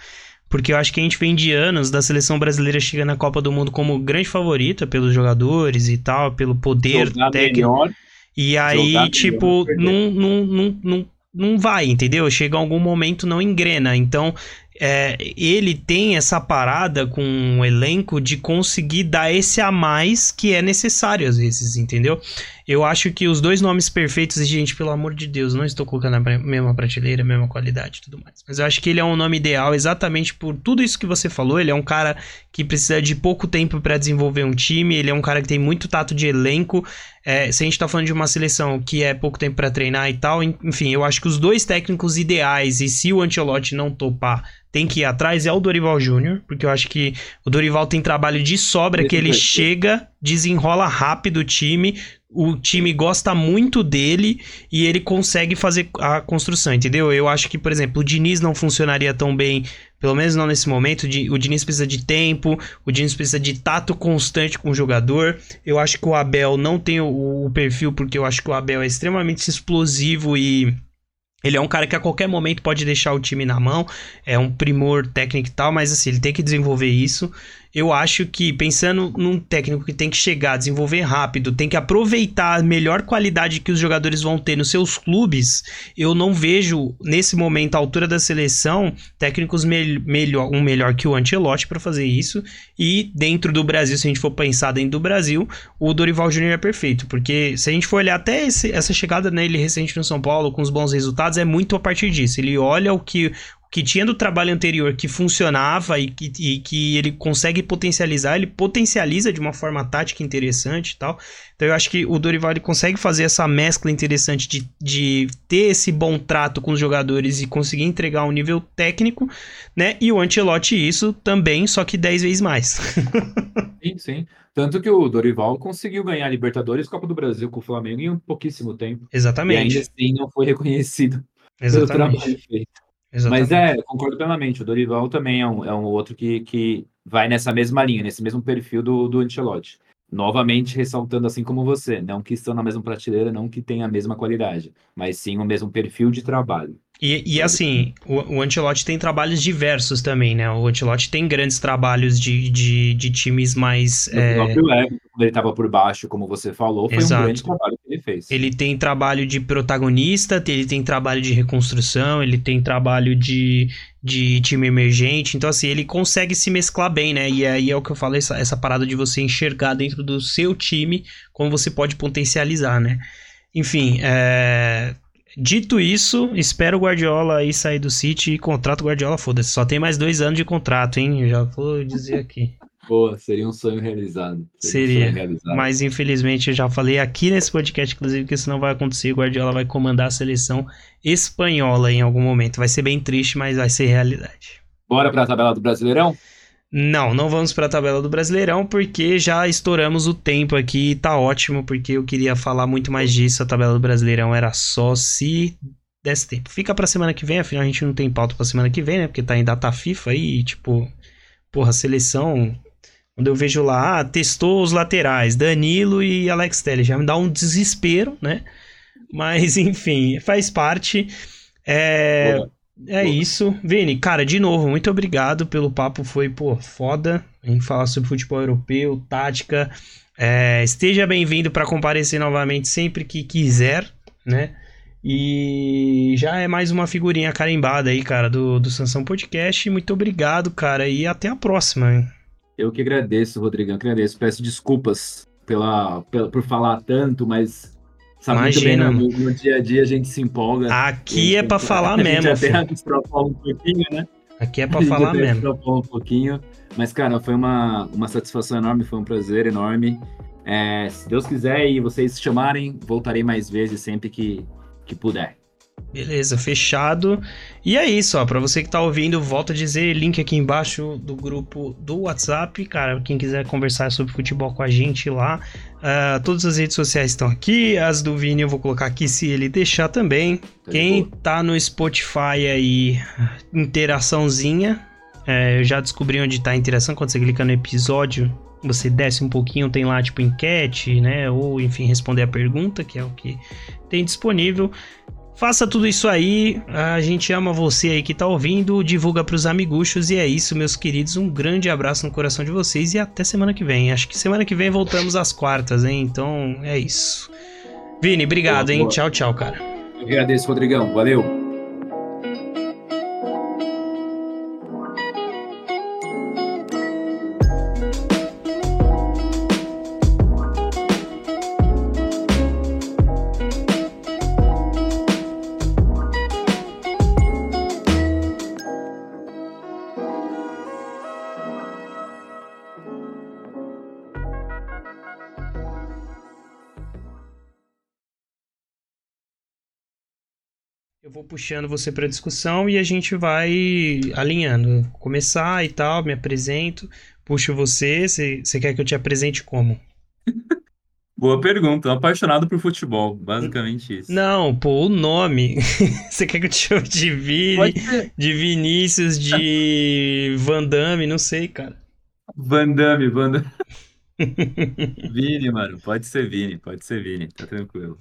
porque eu acho que a gente vem de anos da seleção brasileira chegando na Copa do Mundo como grande favorita pelos jogadores e tal, pelo poder Jogar técnico. Melhor, e aí, tipo, não, não, não, não, não vai, entendeu? Chega algum momento, não engrena. Então, é, ele tem essa parada com o um elenco de conseguir dar esse a mais que é necessário às vezes, entendeu? Eu acho que os dois nomes perfeitos, gente, pelo amor de Deus, não estou colocando a mesma prateleira, a mesma qualidade e tudo mais. Mas eu acho que ele é um nome ideal exatamente por tudo isso que você falou. Ele é um cara que precisa de pouco tempo para desenvolver um time, ele é um cara que tem muito tato de elenco. É, se a gente tá falando de uma seleção que é pouco tempo para treinar e tal, enfim, eu acho que os dois técnicos ideais, e se o Ancelotti não topar, tem que ir atrás é o Dorival Júnior, porque eu acho que o Dorival tem trabalho de sobra, que ele chega, desenrola rápido o time, o time gosta muito dele e ele consegue fazer a construção, entendeu? Eu acho que, por exemplo, o Diniz não funcionaria tão bem, pelo menos não nesse momento. O Diniz precisa de tempo, o Diniz precisa de tato constante com o jogador. Eu acho que o Abel não tem o, o perfil, porque eu acho que o Abel é extremamente explosivo e. Ele é um cara que a qualquer momento pode deixar o time na mão, é um primor técnico e tal, mas assim, ele tem que desenvolver isso eu acho que pensando num técnico que tem que chegar, desenvolver rápido, tem que aproveitar a melhor qualidade que os jogadores vão ter nos seus clubes, eu não vejo nesse momento, à altura da seleção, técnicos me melhor, um melhor que o Ancelotti para fazer isso. E dentro do Brasil, se a gente for pensar dentro do Brasil, o Dorival Júnior é perfeito, porque se a gente for olhar até esse, essa chegada nele recente no São Paulo com os bons resultados, é muito a partir disso. Ele olha o que que tinha do trabalho anterior que funcionava e que, e que ele consegue potencializar, ele potencializa de uma forma tática interessante e tal. Então eu acho que o Dorival ele consegue fazer essa mescla interessante de, de ter esse bom trato com os jogadores e conseguir entregar um nível técnico, né? E o Ancelotti isso também, só que 10 vezes mais. sim, sim. Tanto que o Dorival conseguiu ganhar a Libertadores Copa do Brasil com o Flamengo em um pouquíssimo tempo. Exatamente. E ainda assim não foi reconhecido Exatamente. pelo trabalho feito. Exatamente. Mas é, concordo plenamente. O Dorival também é um, é um outro que, que vai nessa mesma linha, nesse mesmo perfil do, do Ancelotti. Novamente ressaltando assim como você, não que estão na mesma prateleira, não que tenham a mesma qualidade, mas sim o mesmo perfil de trabalho. E, e assim, o, o Ancelotti tem trabalhos diversos também, né? O Ancelotti tem grandes trabalhos de, de, de times mais. O é... próprio Everton, quando ele estava por baixo, como você falou, foi Exato. um grande trabalho que ele fez. Ele tem trabalho de protagonista, ele tem trabalho de reconstrução, ele tem trabalho de, de time emergente. Então, assim, ele consegue se mesclar bem, né? E aí é o que eu falo, essa, essa parada de você enxergar dentro do seu time como você pode potencializar, né? Enfim, é Dito isso, espero o Guardiola aí sair do City e contrato o Guardiola, foda-se. Só tem mais dois anos de contrato, hein? Já vou dizer aqui. Boa, seria um sonho realizado. Seria, seria. Um sonho realizado. mas infelizmente eu já falei aqui nesse podcast, inclusive, que isso não vai acontecer. O Guardiola vai comandar a seleção espanhola em algum momento. Vai ser bem triste, mas vai ser realidade. Bora para a tabela do Brasileirão? Não, não vamos para a tabela do Brasileirão porque já estouramos o tempo aqui, tá ótimo porque eu queria falar muito mais disso. A tabela do Brasileirão era só se desse tempo. Fica para semana que vem, afinal a gente não tem pauta para semana que vem, né? Porque tá em data FIFA e tipo, porra, seleção quando eu vejo lá, ah, testou os laterais, Danilo e Alex Telles, já me dá um desespero, né? Mas enfim, faz parte. É. É isso. Vini, cara, de novo, muito obrigado pelo papo. Foi, pô, foda em falar sobre futebol europeu, tática. É, esteja bem-vindo para comparecer novamente sempre que quiser, né? E já é mais uma figurinha carimbada aí, cara, do, do Sansão Podcast. Muito obrigado, cara, e até a próxima. Hein? Eu que agradeço, Rodrigão, que agradeço. Peço desculpas pela, pela, por falar tanto, mas Sabe Imagina. Bem, no, no, dia a dia a gente se empolga. Aqui é para falar a mesmo. Gente até um pouquinho, né? Aqui é para falar mesmo. um pouquinho. Mas, cara, foi uma, uma satisfação enorme, foi um prazer enorme. É, se Deus quiser e vocês chamarem, voltarei mais vezes sempre que, que puder. Beleza, fechado. E é isso, ó. Pra você que tá ouvindo, volta a dizer, link aqui embaixo do grupo do WhatsApp. Cara, quem quiser conversar sobre futebol com a gente lá. Uh, todas as redes sociais estão aqui. As do Vini eu vou colocar aqui se ele deixar também. Tá quem tá no Spotify aí, interaçãozinha. É, eu já descobri onde tá a interação. Quando você clica no episódio, você desce um pouquinho, tem lá tipo enquete, né? Ou enfim, responder a pergunta, que é o que tem disponível. Faça tudo isso aí. A gente ama você aí que tá ouvindo. Divulga pros amiguchos. E é isso, meus queridos. Um grande abraço no coração de vocês. E até semana que vem. Acho que semana que vem voltamos às quartas, hein? Então é isso. Vini, obrigado, boa, hein? Boa. Tchau, tchau, cara. Eu agradeço, Rodrigão. Valeu. Vou puxando você para discussão e a gente vai alinhando. Começar e tal, me apresento, puxo você. Você quer que eu te apresente como? Boa pergunta. apaixonado por futebol, basicamente isso. Não, pô, o nome. Você quer que eu te chame de Vini, de Vinícius, de Van Damme? Não sei, cara. Van Damme, Van Damme. Vini, mano. Pode ser Vini, pode ser Vini. Tá tranquilo.